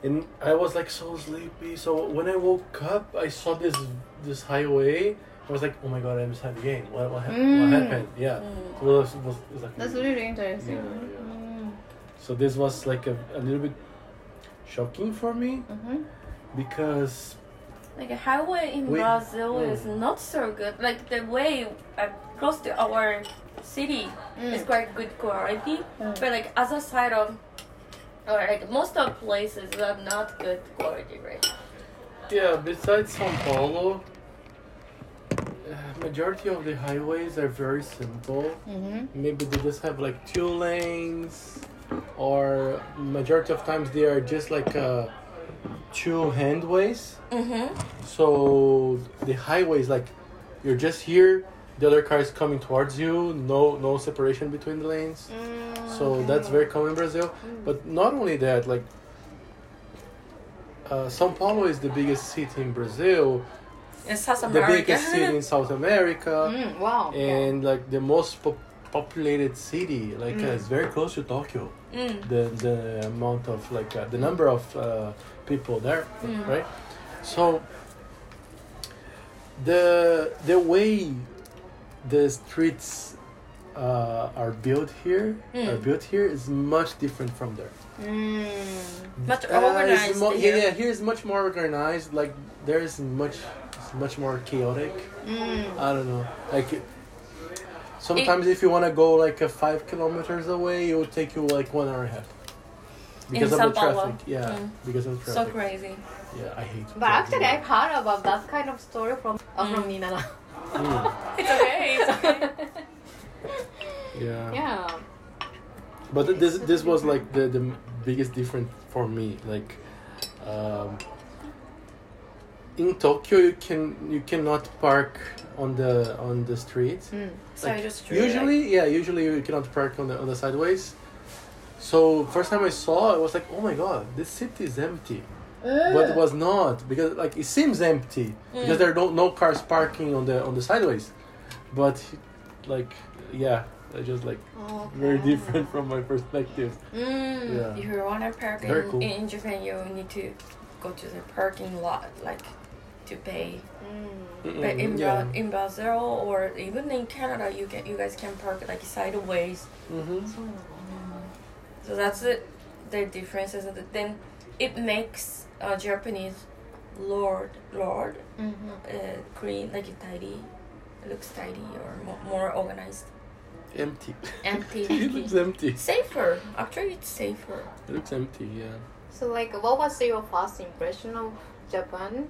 And I was like so sleepy. So when I woke up, I saw this this highway. I was like, oh my god, I'm inside the game. What what, hap- Mm. what happened? Yeah. Mm. So it was, was, was like That's really interesting. Yeah, yeah. Mm. so this was like a, a little bit shocking for me Mm-hmm. because Like a highway in We- Brazil mm. is not so good. Like the way uh, close to our city is Mm. quite good quality, Mm. but like other side of or like most of places are not good quality, right? Yeah, besides Sao Paulo, uh, majority of the highways are very simple. Mm-hmm. Maybe they just have like two lanes, or majority of times they are just like uh, two handways. Mm-hmm. So the highways, like you're just here, the other car is coming towards you. No, no separation between the lanes. So that's very common in Brazil. But not only that, like uh, São Paulo is the biggest city in Brazil, In South the biggest city in South America, Mm, wow. and like the most pop- populated city. Like uh, Mm. it's very close to Tokyo. Mm. The the amount of like uh, the number of uh, people there, Mm. right? So the the way the streets uh, are built here are Mm. built here is much different from there. Mm. Much Uh, organized mo- here. yeah, yeah, here is much more organized. Like there is much, it's much more chaotic. Mm. I don't know. Like sometimes if you want to go like a five kilometers away, it will take you like one hour and a half because of Sao the Paulo. traffic. Yeah, Mm. because of the traffic. So crazy. yeah, I hate. But actually. I've heard about that kind of story from uh, from Mm. Mm, It's okay. It's okay. yeah. yeah. But th- this this was like the the biggest difference for me. Like, um, in Tokyo, you can you cannot park on the on the street. Mm. so Like, I just drew, like- usually, yeah, usually you cannot park on the on the sideways. So first time I saw, it, I was like, oh my god, this city is empty. But it was not because like it seems empty because Mm. there are no, no cars parking on the on the sideways. But like yeah, I just like very different from my perspective. Mm. Yeah. If you want to park in, cool. in Japan, you need to go to the parking lot, like to pay. Mm. But in yeah. Bra- in Brazil or even in Canada, you can you guys can park like sideways. hmm So that's it. The differences, then it makes uh, Japanese lord lord Mhm. uh, clean like tidy. Looks tidy or mo- more organized. Empty. Empty. it looks empty. safer. Actually, it's safer. It looks empty. Yeah. So, like, what was your first impression of Japan?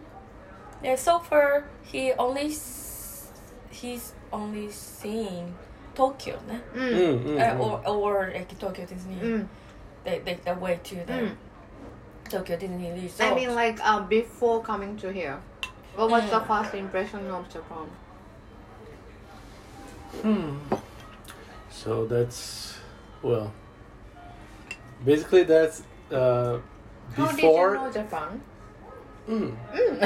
Yeah, so far he only s- he's only seen Tokyo, ne? Mm. Mm, mm, Uh, mm. or or like Tokyo Disney, Mm. the, the the way to the Tokyo. Resort. I mean, like uh, before coming to here, what was mm. the first impression of Japan? Hmm. So that's well. Basically, that's uh, How before. How did you know Japan? Hmm. Mm.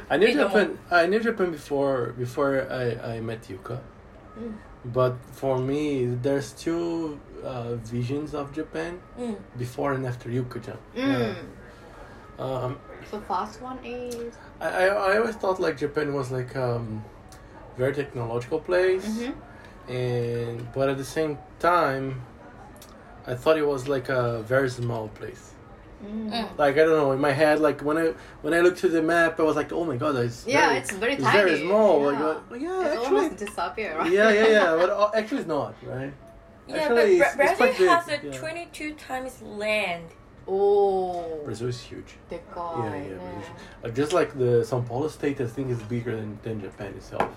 I knew Japan. I knew Japan before before I, I met Yuka, mm. but for me there's two uh, visions of Japan うん。before and after Yuko-chan. Mm. Um, So first one is. I, I I always thought like Japan was like um very technological place, Mhm. and but at the same time, I thought it was like a very small place. Mm. Mm. Like I don't know, in my head, like when I when I looked to the map, I was like, oh my god, it's Yeah, very, it's very it's tiny. very small. Yeah. Like, what- yeah, It's actually, almost disappear, right? yeah, yeah, yeah. But uh, actually, it's not right. Yeah, Actually, but Brazil has a yeah. 22 times land. Oh. Brazil is huge. The guy, yeah, yeah. yeah. Uh, just like the São Paulo state, I think is bigger than, than Japan itself.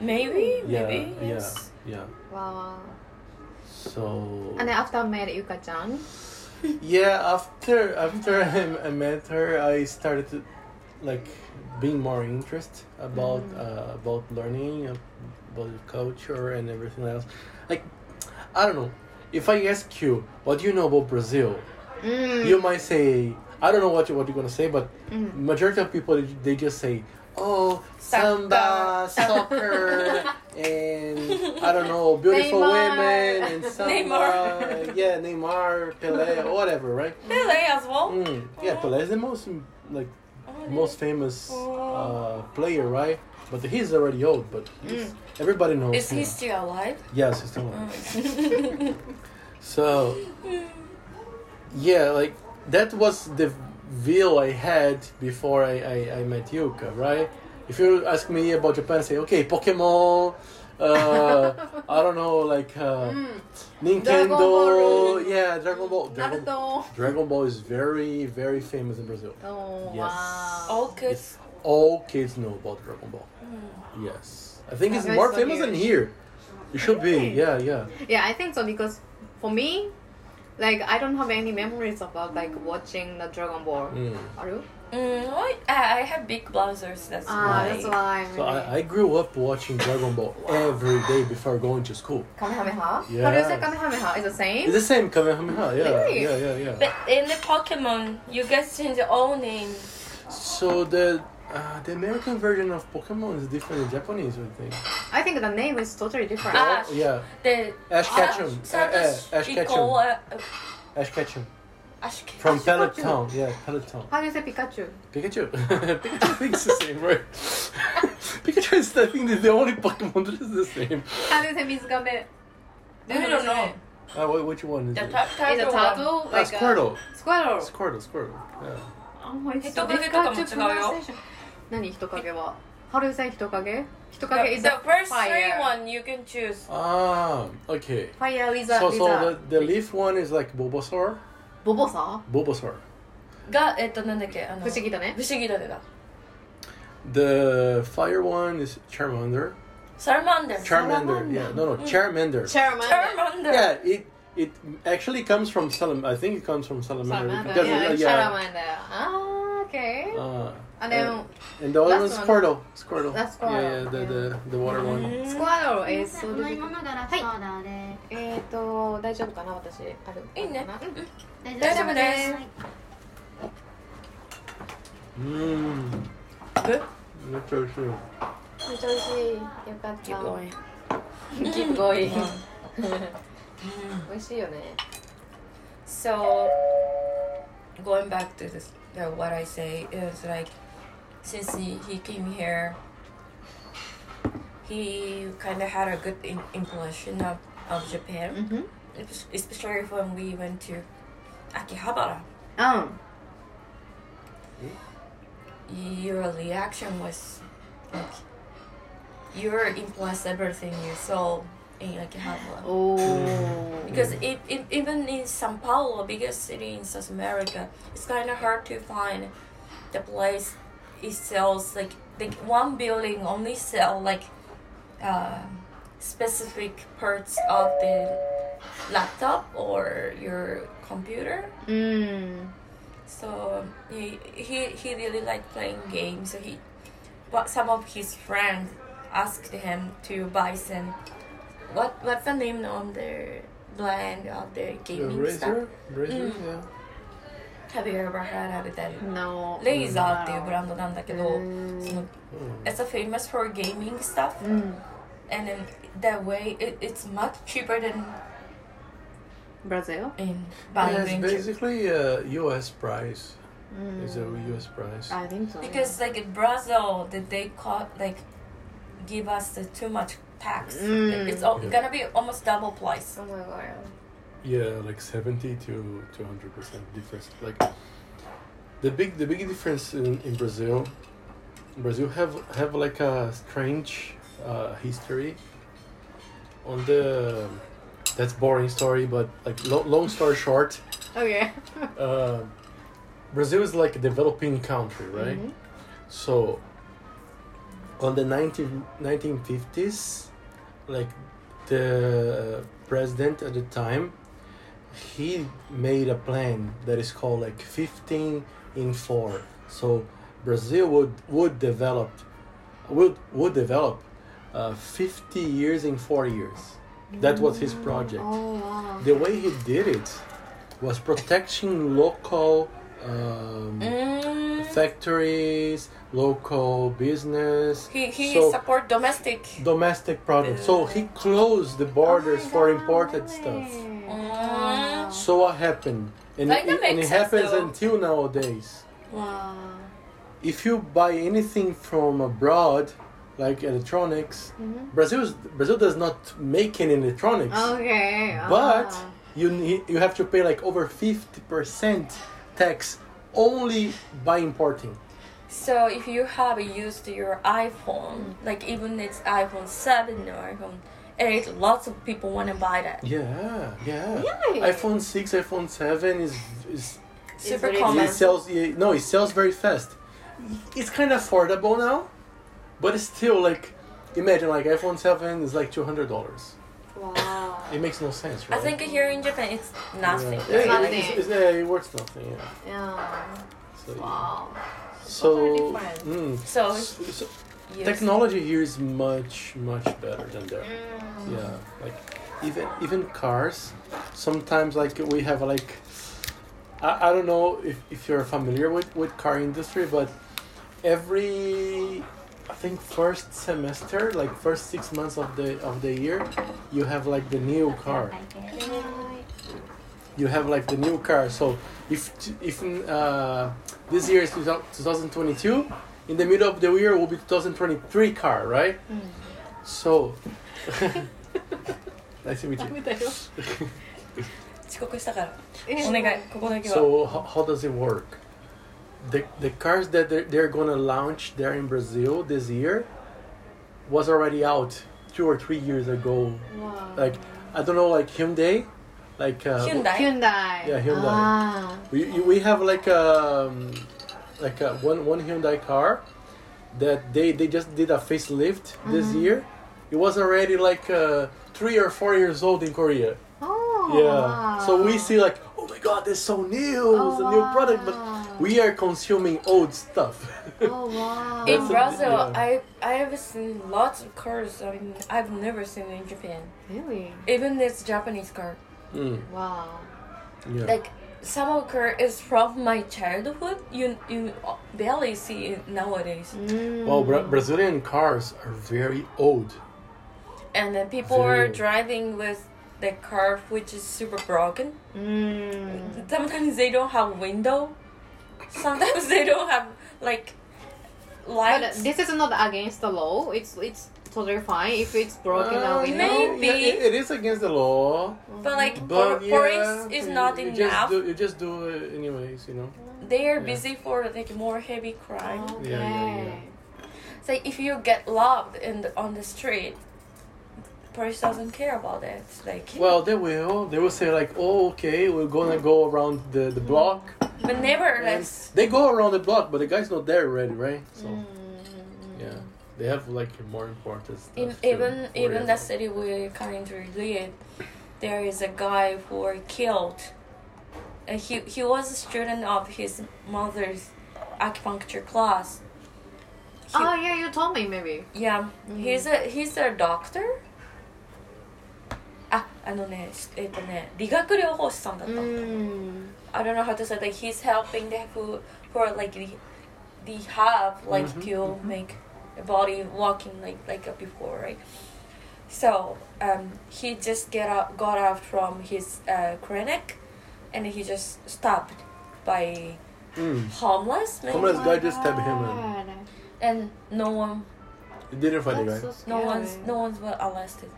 Maybe, yeah, maybe. Yeah, yes. yeah. Wow. So. And after I met Yuka-chan. yeah, after after I, I, met her, I started to, like being more interested about mm. uh, about learning about culture and everything else. Like I don't know. If I ask you, what do you know about Brazil? Mm. You might say, I don't know what you what you're gonna say, but Mm. majority of people they- just say, oh, samba, soccer, and I don't know, beautiful Neymar. women and samba, Neymar. yeah, Neymar, Pelé, whatever, right? Pele as well. Mm, yeah, Pelé is the most like most famous uh, player, right? But he's already old, but he's- everybody knows. Is he still alive? Yes, he's still alive. So, yeah, like that was the view I had before I, I, I met Yuka, right? If you ask me about Japan, say, okay, Pokemon, uh, I don't know, like uh, Mm. Nintendo, Dragon yeah, Dragon Ball. Dragon, Naruto. Dragon Ball is very, very famous in Brazil. Oh, Yes. wow. All kids. All kids know about Dragon Ball. Yes, I think it's That more is so famous than here. It should be, Really? yeah, yeah. Yeah, I think so because for me, like I don't have any memories about like watching the Dragon Ball. Mm. Are you? Mm, I, I have big brothers. That's Ah, why. that's why. So I, I grew up watching Dragon Ball every day before going to school. Kamehameha? How do you say Kamehameha? Is the same? It's the same Kamehameha, yeah, Really? yeah, yeah, yeah. But in the Pokemon, you guys change your own name. So the uh, the American version of Pokemon is different in Japanese, I think. I think the name is totally different. Ah. Yeah, The Ash Ketchum, So uh, does uh, Ash we Ketchum, call, uh, uh, Ash Ketchum Ash Ketchum. from Ash Pellet Ketchum. Town. Yeah, Pellet Town. How do you say Pikachu? Pikachu. Pikachu thinks the same, right? Pikachu is I think the only Pokemon that is the same. How do you say Mizukame? I don't know. Uh, wh- which one is The it? ta- Is a turtle one. turtle? Ah, Like Squirtle. A... Squirtle. Squirtle, Squirtle. Yeah. Oh, it's 人 so 影とかも difficult to 違うよ pronunciation. 何人影は How do you say 人影人 The, 影 is the a first fire. three one you can choose. Ah, okay. Fire lizard, So, so lizard. the, the leaf one is like Bulbasaur. ボボさ Bulbasaur. が、えっと、なんだっけあの不思議だね不思議だねだ。The fire one is Charmander. サルマンダー。Charmander. Yeah, no, no, Charmander. Charmander. サルマン。Yeah, it It actually comes from Salam. I think it comes from Salamander. Salamander, yeah, uh, yeah. Salamander. Ah, okay. Uh, and then uh, and the other one one. Squirtle. Squirtle. That's Squirtle. Yeah, yeah, the the, the water one. Squirtle is. えっと大丈夫かな私ある。いいね。大丈夫です。うん。え？めっちゃ美味しい。めっちゃ美味しい。よかった。Keep going. Keep going. 美味しいよね。 So, going back to this, uh, what I say is like, since he, he came here, he kind of had a good in- impression of, of Japan, うん。 especially when we went to Akihabara. うん。 Your reaction was like, you were impressed everything you saw in Akihabara. Oh. Because it, it, even in Sao Paulo, biggest city in South America, it's kind of hard to find the place it sells like like one building only sell like uh, specific parts of the laptop or your computer. Mm. So he, he he really liked playing games. So he, but some of his friends asked him to buy some What what's the name of their brand of their The gaming stuff? razor? Razor? Mm. Yeah. Have you ever heard of that? No. レイザーっていうブランドなんだけど、うんその Mm. It's a famous for gaming stuff うん。 and then that way it, it's much cheaper than Brazil. in buying Yeah, it's in Japan. basically a U.S. price. Mm. It's a U.S. price. I think so. because like in Brazil, that they caught like give us the too much tax. Mm. It's al- Yeah. gonna be almost double price. Oh my god. Yeah, like seventy to to hundred percent difference. Like the big the big difference in, in Brazil. Brazil have have like a strange uh, history. On the that's boring story, but like lo- long story short, Okay. uh, Brazil is like a developing country, right? Mhm. So, on the 19, 1950s, like the president at the time, he made a plan that is called like 15 in 4. So, Brazil would, would develop would, would develop uh, 50 years in 4 years. That was his project. Oh wow. The way he did it was protecting local um, Mm. factories, local business, He he So- support domestic. domestic products. So he closed the borders for imported stuff. Mm. So what happened? And, Like, that it, and it sense, happens though. until nowadays. Wow. If you buy anything from abroad, like electronics, Mhm. Brazil Brazil does not make any electronics. Okay. But ah. you need you have to pay like over fifty percent tax only by importing. So if you have used your iPhone, like even it's iPhone seven or iPhone eight, lots of people want to buy that. Yeah, yeah. Yeah. iPhone six, iPhone seven is is Super really common. it sells. yeah, No, it sells very fast. It's kind of affordable now, but it's still like imagine like iPhone seven is like two hundred dollars. Wow. It makes no sense, right? I think here in Japan it's nothing. Yeah, It's yeah, nothing. it's- it's- yeah, it works nothing. Yeah. Yeah. So, Wow. so mm, So so yes. technology here is much much better than there. Mm. Yeah, like even even cars. Sometimes like we have like I, I don't know if, if you're familiar with, with car industry, but every I think first semester, like first six months of the of the year, you have like the new car. You have like the new car. So if if uh, this year is 2022, in the middle of the year will be 2023 car, right? So. nice to meet you. ダメだよ。遅刻したからえお願いここだけは。 So how, how does it work? The the cars that they're, they're gonna launch there in Brazil this year was already out two or three years ago. Wow. Like I don't know, like Hyundai, like uh, Hyundai. Hyundai. Yeah, Hyundai. Ah. We we have like um like a one one Hyundai car that they they just did a facelift this Mhm. year. It was already like uh, three or four years old in Korea. Oh. Yeah. Wow. So we see like, oh my god, that's so new. Oh, it's a new product, but wow. We are consuming old stuff. Oh wow. In Brazil, yeah. I I have seen lots of cars. I mean, I've never seen in Japan. Really? Even this Japanese car, Mm, Wow. yeah. like some of car is from my childhood. You you barely see it nowadays. Mm. well, Bra- Brazilian cars are very old. And then people are Very- driving with the car which is super broken. Mm. Sometimes they don't have window. Sometimes they don't have like But this is not against the law. It's it's totally fine if it's broken Uh, a window. maybe. yeah, it- it is against the law, But like but for, yeah, for it is not you enough. Just do, you just do it anyways, you know. they are Yeah. busy for like more heavy crime. Okay. Yeah, yeah, yeah. So if you get robbed in the, on the street, police doesn't care about it. Like Well, they will. They will say like, "Oh, okay, we're gonna go around the, the block." but And nevertheless, they go around the block, but the guy's not there already, right? So Mm. yeah, they have like more important stuff. in, even even the city we currently live, there is a guy who were killed. Uh, he he was a student of his mother's acupuncture class. He- Oh yeah, you told me maybe. Yeah, Mhm. he's a he's a doctor. あ、あのね、えっとね、理学療法士さんだった。 Mm. I don't know how to say like he's helping the who who are like the the have like Mhm, to make the body walking like like before, right? So um, he just get out, got out from his uh, clinic, and he just stopped by Mm. homeless, maybe, Homeless guy just stabbed him and God. and no one, he didn't fight the That's guy. so no scary. one's, no one's were arrested.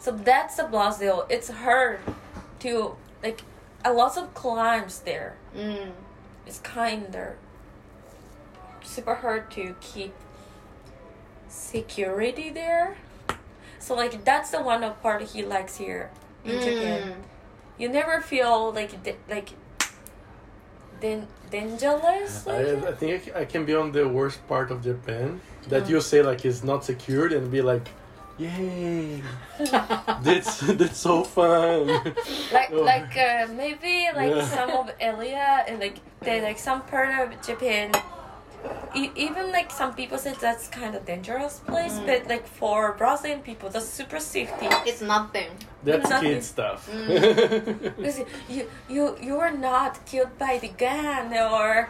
so that's the Brazil. It's hard to like a lot of climbs there. Mm. It's kinda super hard to keep security there. So like that's the one of part he likes here in Japan. Mm. You never feel like da- like dan- dangerous. I, like I think I ca- I can be on the worst part of Japan that Mm. you say like is not secured and be like, yay, that's that's so fun. like Oh. like uh, maybe like Yeah. some of area and like they like some part of Japan. E- even like some people say that's kind of dangerous place, Mm. but like for Brazilian people, that's super safety. It's nothing. That's Nothing. kid stuff. Mm. Because you you you are not killed by the gun or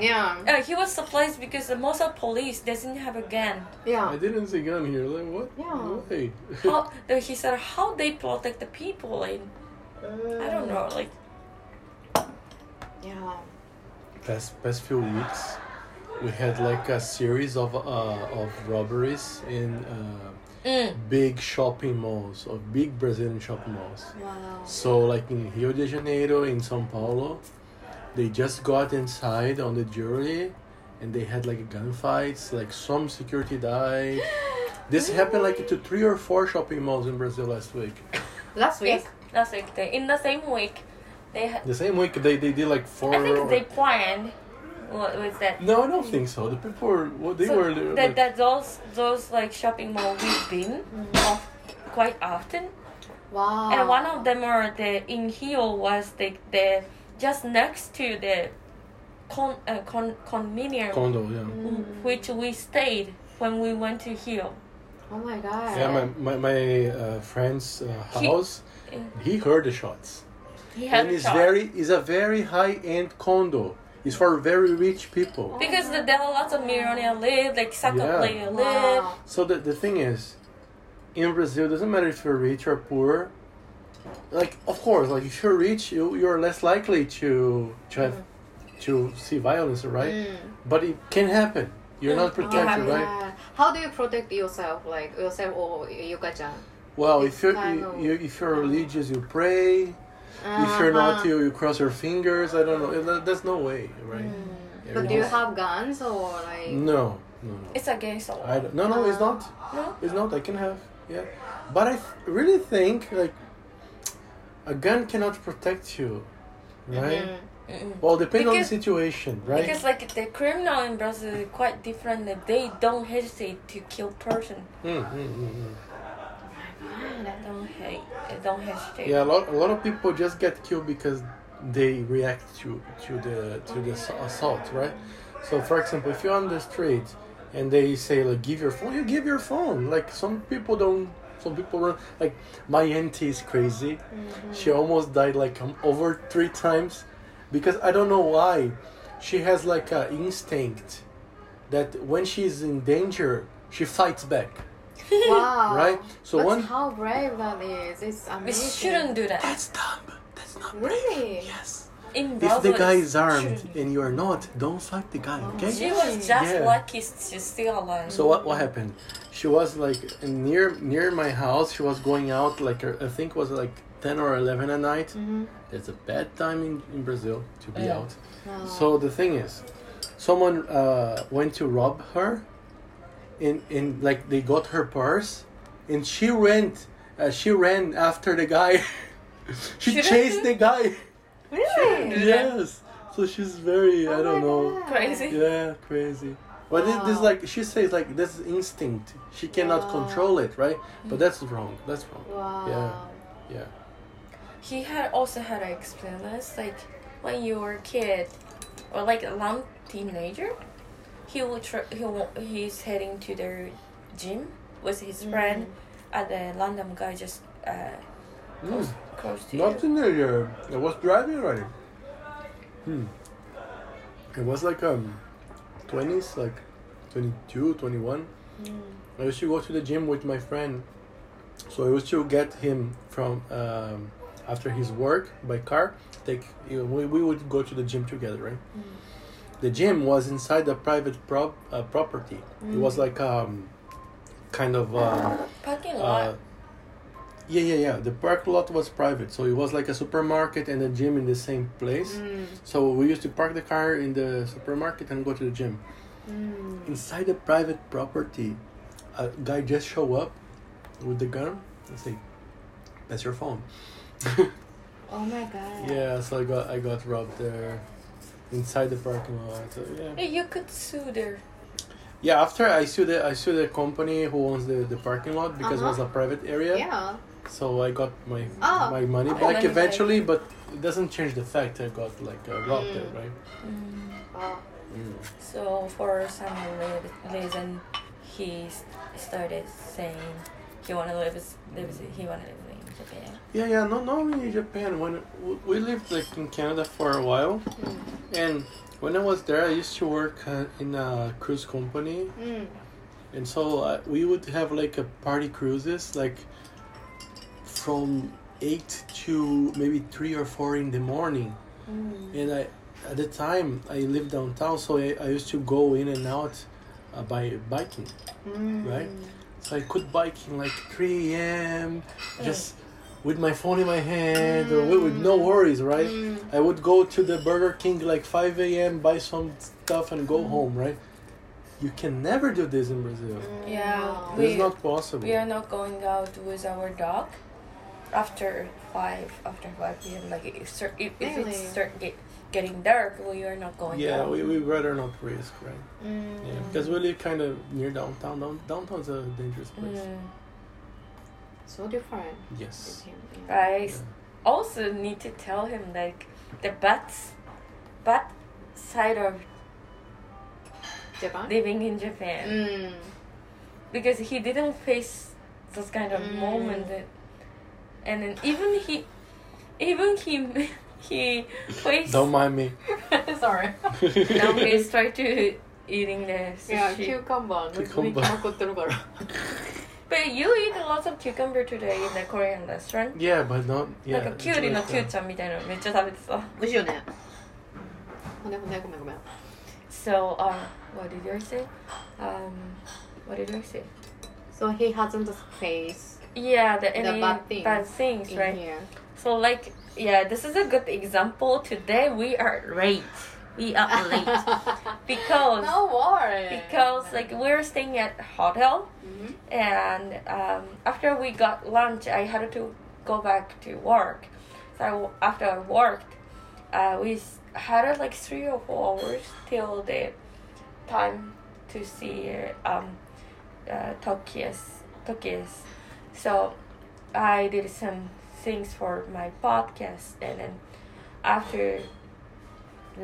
Yeah. Yeah. uh, he was surprised because the most of police doesn't have a gun. Yeah. I didn't see gun here. Like what? Yeah. Why? How though he said how they protect the people and I don't know like Yeah. past past few weeks, we had like a series of uh, of robberies in uh, mm, big shopping malls, of big Brazilian shopping malls. Wow. So like in Rio de Janeiro, in São Paulo, they just got inside on the jury, and they had like gunfights. Like some security died. This happened like to three or four shopping malls in Brazil last week. Last week. yes, that's like the, in the same week they had The same week they, they did like four. I think or- they planned what was that No, I don't think so. The people were well, they So were that, like, that those those like shopping mall we've been of quite often Wow. and one of them are the in Hill was the the just next to the con, uh, con condominium condo. Yeah. Mm. which we stayed when we went to Hill. Oh my god. Yeah, my my, my uh, friend's uh, house. He heard the shots. He had and a it's shot. very it's a very high end condo. It's for very rich people. because there are lots of millionaire live, like soccer Yeah. player live. Wow. So the the thing is, in Brazil, doesn't matter if you're rich or poor. Like of course, like if you're rich, you you're less likely to to have to see violence, right? Mm. But it can happen. You're not Mm. protected, Yeah. right? Yeah. How do you protect yourself, like yourself or Yuka-chan? Well, if you're you, you, if you're religious, you pray. If you're not, Uh-huh. you, you cross your fingers. I don't know. There's no way, right? Mm. But do you have guns or like? No, no, no. It's against the law. I don't, no, no, it's not. No? It's not. I can have, yeah. But I th- really think like a gun cannot protect you, right? Mhm. Mm-mm. Well, depends on the situation, right? Because like the criminal in Brazil is quite different. They don't hesitate to kill person. Mm, mm, mm, mm. They don't hate. Don't hesitate. Yeah, a lot, a lot of people just get killed because they react to to the to the assault, right? So, for example, if you're on the street and they say like give your phone, you give your phone. Like some people don't. Some people run. Like my auntie is crazy. She almost died like um, over three times because I don't know why. She has like a instinct that when she's in danger, she fights back, Wow. right? So That's one. how brave that is. It's amazing. We amazing. shouldn't do that. That's dumb. That's not Really? Yes. In If the guy is armed shouldn't. and you are not, don't fight the guy, okay? She was just Yeah. lucky she's still alive. So what what happened? She was like near near my house. She was going out like I think it was like ten or eleven at night. Mhm. It's a bad time in, in Brazil to be Yeah. out. No. So the thing is, someone uh, went to rob her, and and like they got her purse, and she went. Uh, she ran after the guy. she Shouldn't chased you? the guy. really? yes. So she's very I Oh don't know. God. Crazy. Yeah, crazy. But this, this like she says like this instinct. She cannot Wow. control it, right? But that's wrong. That's wrong. Wow. Yeah. Yeah. he had also had to explain this like when you were a kid or like a young teenager he will tr- he will, he's heading to the gym with his friend and the random guy just uh close, Mm. close to Not you teenager. I was driving already. Hmm. It was like um, twenties, like 22, 21. Mm. I used to go to the gym with my friend, So I used to get him from um, after his work by car. Take you know, we, we would go to the gym together, right? The gym was inside a private prop uh, property. It was like um, kind of uh, Parking lot. uh, yeah yeah yeah. The park lot was private, so it was like a supermarket and a gym in the same place. Mm. So we used to park the car in the supermarket and go to the gym. Mm. Inside the private property, a guy just show up with the gun and say, "That's your phone." Oh my god. yeah, so I got I got robbed there, inside the parking lot. So yeah. Hey, you could sue there. Yeah, after I sued the I sued the company who owns the, the parking lot because it was a private area. Yeah. So I got my Oh. my money Oh, back money eventually, but it doesn't change the fact I got like uh, robbed Mm. there, right? Oh. So for some re- reason, he started saying he wanted to live live he wanted to live in Japan. Yeah, yeah, no, not only in Japan. When we lived like in Canada for a while, and when I was there, I used to work uh, in a cruise company, Mm. and so uh, we would have like a party cruises, like from eight to maybe three or four in the morning. And I, at the time, I lived downtown, so I, I used to go in and out uh, by biking, Mm. right? So I could bike in like 3 a.m. just with my phone in my hand or with, with no worries, right? Mm. I would go to the Burger King like 5 a.m., buy some stuff, and Mm. go home, right? You can never do this in Brazil. Yeah, It's not possible. We are not going out with our dog after five after five p.m. Like if, start, if, if Really? it start get, getting dark, we are not going Yeah, out. we we rather not risk, right? Mm. Yeah, because we live kind of near downtown. Down, downtown's a dangerous place so different. Yes. I yeah. also need to tell him like the bad, bad side of Japan? living in Japan. Mm. Because he didn't face those kind of mm. moment, that, and then even he, even he, he faced. Don't mind me. Sorry. now he's trying to eating the sushi. Yeah, cucumber. cucumber. But you eat lots of cucumber today in the Korean restaurant. Yeah, but not. Yeah, なんかキュウリのキュウちゃんみたいなのめっちゃ食べてた。美味しいよね。ごめんごめんごめんごめん。So, oh. um, what did I say? Um, what did I say? So he hasn't the space. Yeah, the, any the bad things, bad things right? Here. So like, yeah, this is a good example. Today we are late. We are late because no worry. because like we're staying at hotel Mhm. and um, after we got lunch i had to go back to work so after i worked uh, we had uh, like three or four hours till the time to see um, uh, Tokyo's, Tokyo's. so i did some things for my podcast and then after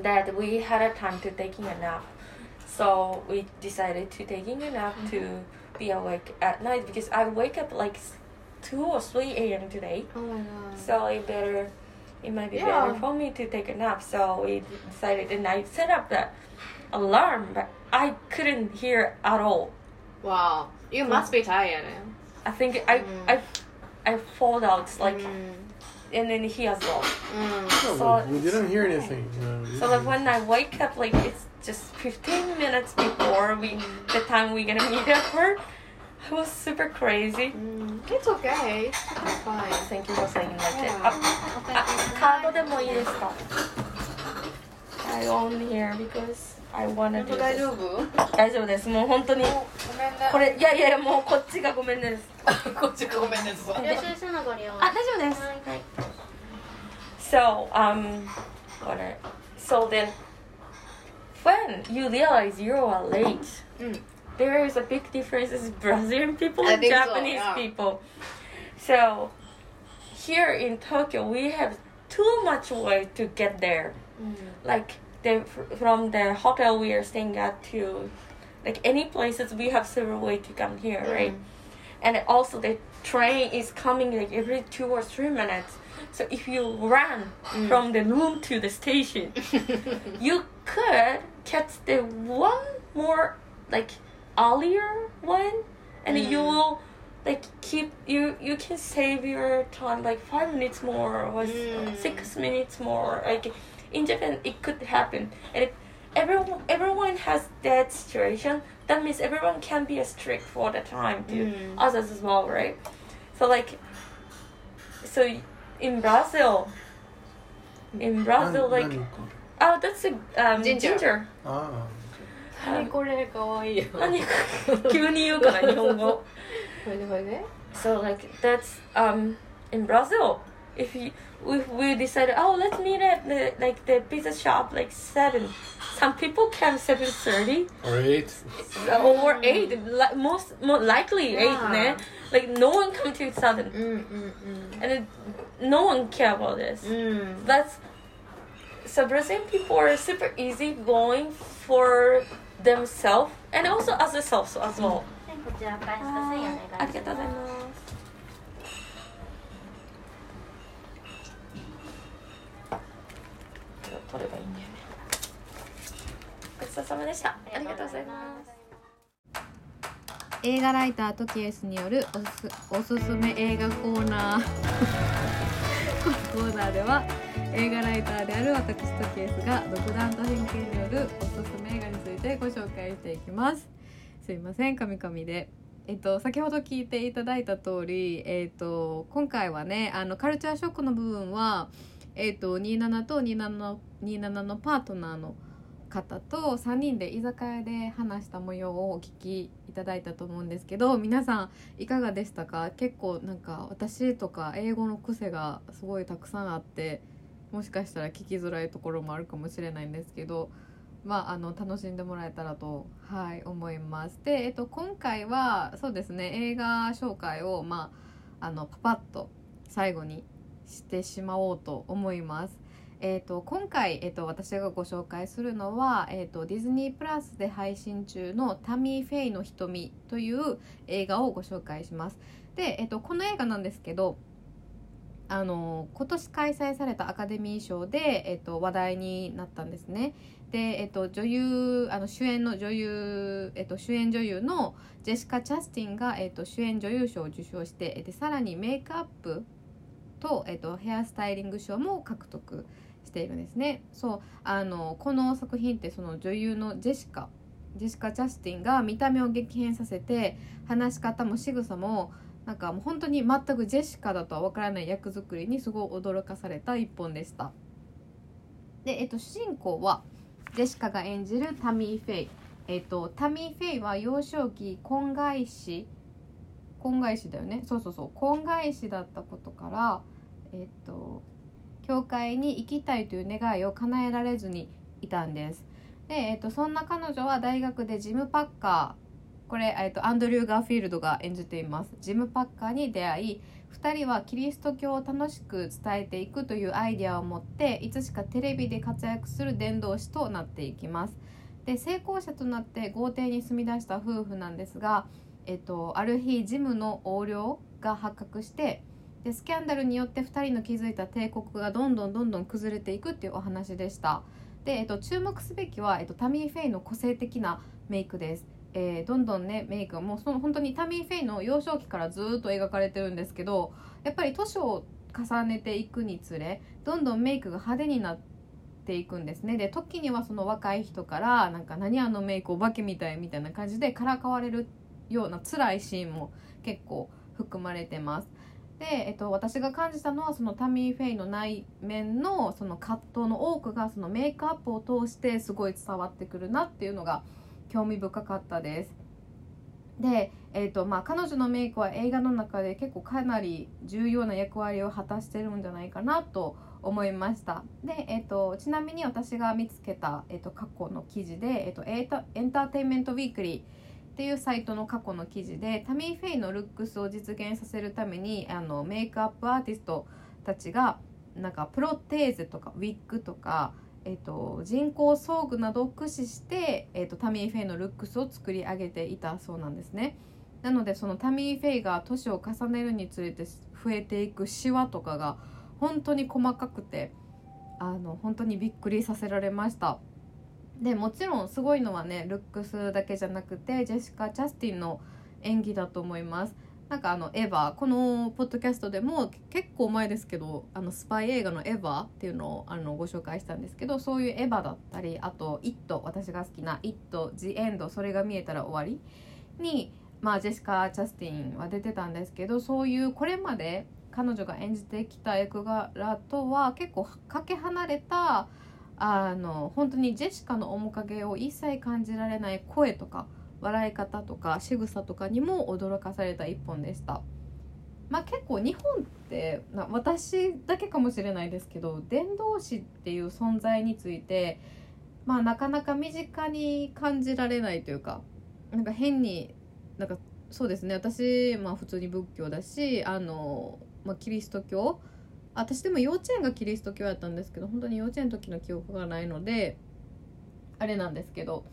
that we had a time to taking a nap so we decided to taking a nap to be awake at night because I wake up like 2 or 3 a.m. today. Oh my god. So it better, it might be Yeah. better for me to take a nap. So we decided and I set up the alarm, but I couldn't hear at all. Wow. You must be tired. I think I, Mm. I, I fall out like, Mm and then he as well. Mm. No, So but we it's didn't hear okay. anything. No, we So like didn't. when I wake up, like it's just 15 minutes before we the time we're gonna meet up her, I was super crazy. Mm. It's okay. It's fine. Thank you for saying like that. Yeah. あ、あ、カードでもいいですか I own here because I wanna 本 do 当大丈 this. 夫大丈夫です。もう本当にごめんね。これいやいやいやもうこっちがごめんねです。こっちがごめんね。そう領収書のご利用あ、大丈夫です。はいはい。 So, um, so then when you realize you are late, mm. there is a big difference is Brazilian people I and Japanese so, yeah. people. So here in Tokyo, we have too much way to get there. Mm. Like the, from the hotel we are staying at to like any places, we have several way to come here, mm. right? Hmm. And also the train is coming like every two or three minutes. So if you run from the room to the station, you could catch the one more like earlier one and you will like keep you you can save your time like five minutes more or Mm. six minutes more like in japan it could happen. And if everyone everyone has that situation that means everyone can be a strict for the time to Mm. others as well right? So like so in brazil in brazil like 何 oh that's a um, Ginger. ginger あ何これかわいいよ何急に言うから日本語これでこれで So like that's um in Brazil. If you if we decided oh let's meet at the like the pizza shop like seven, some people come seven thirty あ or eight or eight. Like most more likely eight, Yeah. ne? Like no one come to seven, うんうん and it, no one care about this. うんうん That's so Brazilian people are super easy going for themselves and also other selves as well. はい、こちらから下千円お願いします。ありがとうございます。取ればいいんだよね。ごちそうさまでした。ありがとうございます。映画ライタートキエスによるおすおすすめ映画コーナーーでは映画ライターである私とケースが独断と偏見によるおすすめ映画についてご紹介していきます。すいませんカミカミで。えっと、先ほど聞いていただいた通り、えっと、今回はねあのカルチャーショックの部分は、えっと、27と27の27のパートナーの方と3人で居酒屋で話した模様をお聞きいただいたと思うんですけど皆さんいかがでしたか？結構なんか私とか英語の癖がすごいたくさんあってもしかしたら聞きづらいところもあるかもしれないんですけどまあ、あの楽しんでもらえたらと、はい、思います。で、えっと、今回はそうですね映画紹介を、まあ、あのパパッと最後にしてしまおうと思います。えー、と今回、えー、と私がご紹介するのは、えー、とディズニープラスで配信中の「タミー・フェイの瞳」という映画をご紹介します。で、えー、とこの映画なんですけどあの今年開催されたアカデミー賞で、えー、と話題になったんですね。で、えっと、女優あの主演の女優、えっと、主演女優のジェシカ・チャスティンが、えっと、主演女優賞を受賞してでさらにメイクアップと、えっと、ヘアスタイリング賞も獲得ているんですね。そうあのこの作品ってその女優のジェシカジェシカ・チャスティンが見た目を激変させて話し方も仕草もなんかもう本当に全くジェシカだとは分からない役作りにすごい驚かされた一本でした。で、えっと、主人公はジェシカが演じるタミー・フェイ、えっと、タミー・フェイは幼少期婚外子婚外子だよね。そうそうそう。婚外子だったことからえっと教会に行きたいという願いを叶えられずにいたんです。で、えっと、そんな彼女は大学でジム・パッカーこれ、えっと、アンドリュー・ガーフィールドが演じています。ジム・パッカーに出会い2人はキリスト教を楽しく伝えていくというアイデアを持っていつしかテレビで活躍する伝道師となっていきます。で成功者となって豪邸に住み出した夫婦なんですが、えっと、ある日ジムの横領が発覚してでスキャンダルによって2人の築いた帝国がどんどんどんどん崩れていくっていうお話でした。で、えっと、注目すべきは、えっと、タミー・フェイの個性的なメイクです。えー、どんどんねメイクがもうその本当にタミー・フェイの幼少期からずっと描かれてるんですけどやっぱり年を重ねていくにつれどんどんメイクが派手になっていくんですね。で時にはその若い人からなんか何あのメイクお化けみたいみたいな感じでからかわれるような辛いシーンも結構含まれてます。で、えっと、私が感じたのはそのタミー・フェイの内面のその葛藤の多くがそのメイクアップを通してすごい伝わってくるなっていうのが興味深かったです。で、えーとまあ、彼女のメイクは映画の中で結構かなり重要な役割を果たしてるんじゃないかなと思いました。で、えーと、ちなみに私が見つけた、えーと、過去の記事で、えーとエーエンターテインメントウィークリーっていうサイトの過去の記事でタミー・フェイのルックスを実現させるためにあのメイクアップアーティストたちがなんかプロテーゼとかウィッグとかえーと、人工装具などを駆使して、えーと、タミー・フェイのルックスを作り上げていたそうなんですね。なのでそのタミー・フェイが年を重ねるにつれて増えていくシワとかが本当に細かくてあの本当にびっくりさせられました。でもちろんすごいのはねルックスだけじゃなくてジェシカ・チャスティンの演技だと思います。なんかあのエヴァこのポッドキャストでも結構前ですけどあのスパイ映画のエヴァっていうのをあのご紹介したんですけどそういうエヴァだったりあと「イット」私が好きな「イット」「ジ・エンド」それが見えたら終わりに、まあ、ジェシカ・チャスティンは出てたんですけどそういうこれまで彼女が演じてきた役柄とは結構かけ離れたあの本当にジェシカの面影を一切感じられない声とか笑い方とか仕草とかにも驚かされた一本でした。まあ結構日本ってな私だけかもしれないですけど伝道師っていう存在についてまあなかなか身近に感じられないというかなんか変になんかそうですね。私まあ普通に仏教だしあの、まあ、キリスト教私でも幼稚園がキリスト教やったんですけど本当に幼稚園の時の記憶がないのであれなんですけど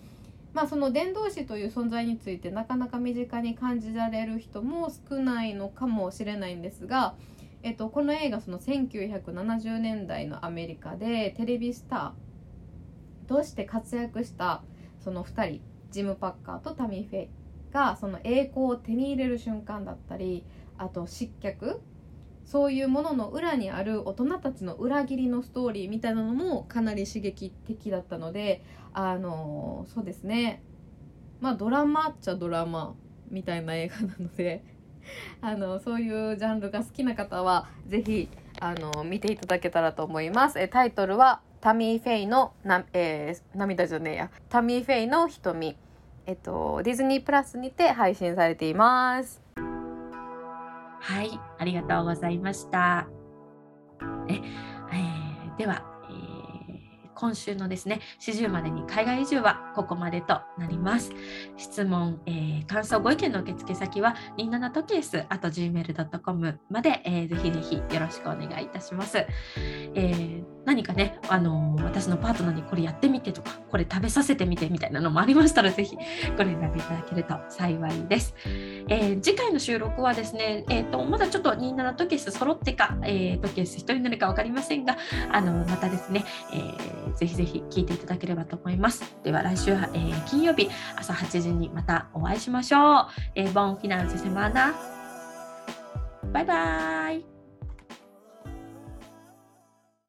まあその伝道師という存在についてなかなか身近に感じられる人も少ないのかもしれないんですが、えっと、この映画その1970年代のアメリカでテレビスターとして活躍したその2人ジム・パッカーとタミー・フェイがその栄光を手に入れる瞬間だったりあと失脚そういうものの裏にある大人たちの裏切りのストーリーみたいなのもかなり刺激的だったのであのそうですねまあドラマっちゃドラマみたいな映画なので あのそういうジャンルが好きな方はぜひあの見ていただけたらと思います。えタイトルはタミー・フェイのな、えー、涙じゃねえやタミー・フェイの瞳えっとディズニープラスにて配信されています。はい、ありがとうございました。ええーでは、今週のですね、40までに海外移住はここまでとなります。質問、えー感想、ご意見の受付先は、27トケース、あと gmail.com まで、えーぜひぜひよろしくお願いいたします。えー何かね、あのー私のパートナーにこれやってみてとか、これ食べさせてみてみたいなのもありましたら、ぜひご連絡いただけると幸いです。えー次回の収録はですね、えー、とまだちょっと27トケース揃ってか、えー、トケース1人になるか分かりませんが、あのまたですね、えーぜひぜひ聞いていただければと思います。では来週、えー金曜日朝8時にまたお会いしましょう。えー、ボンフィナンセセマーナ。バイバイ。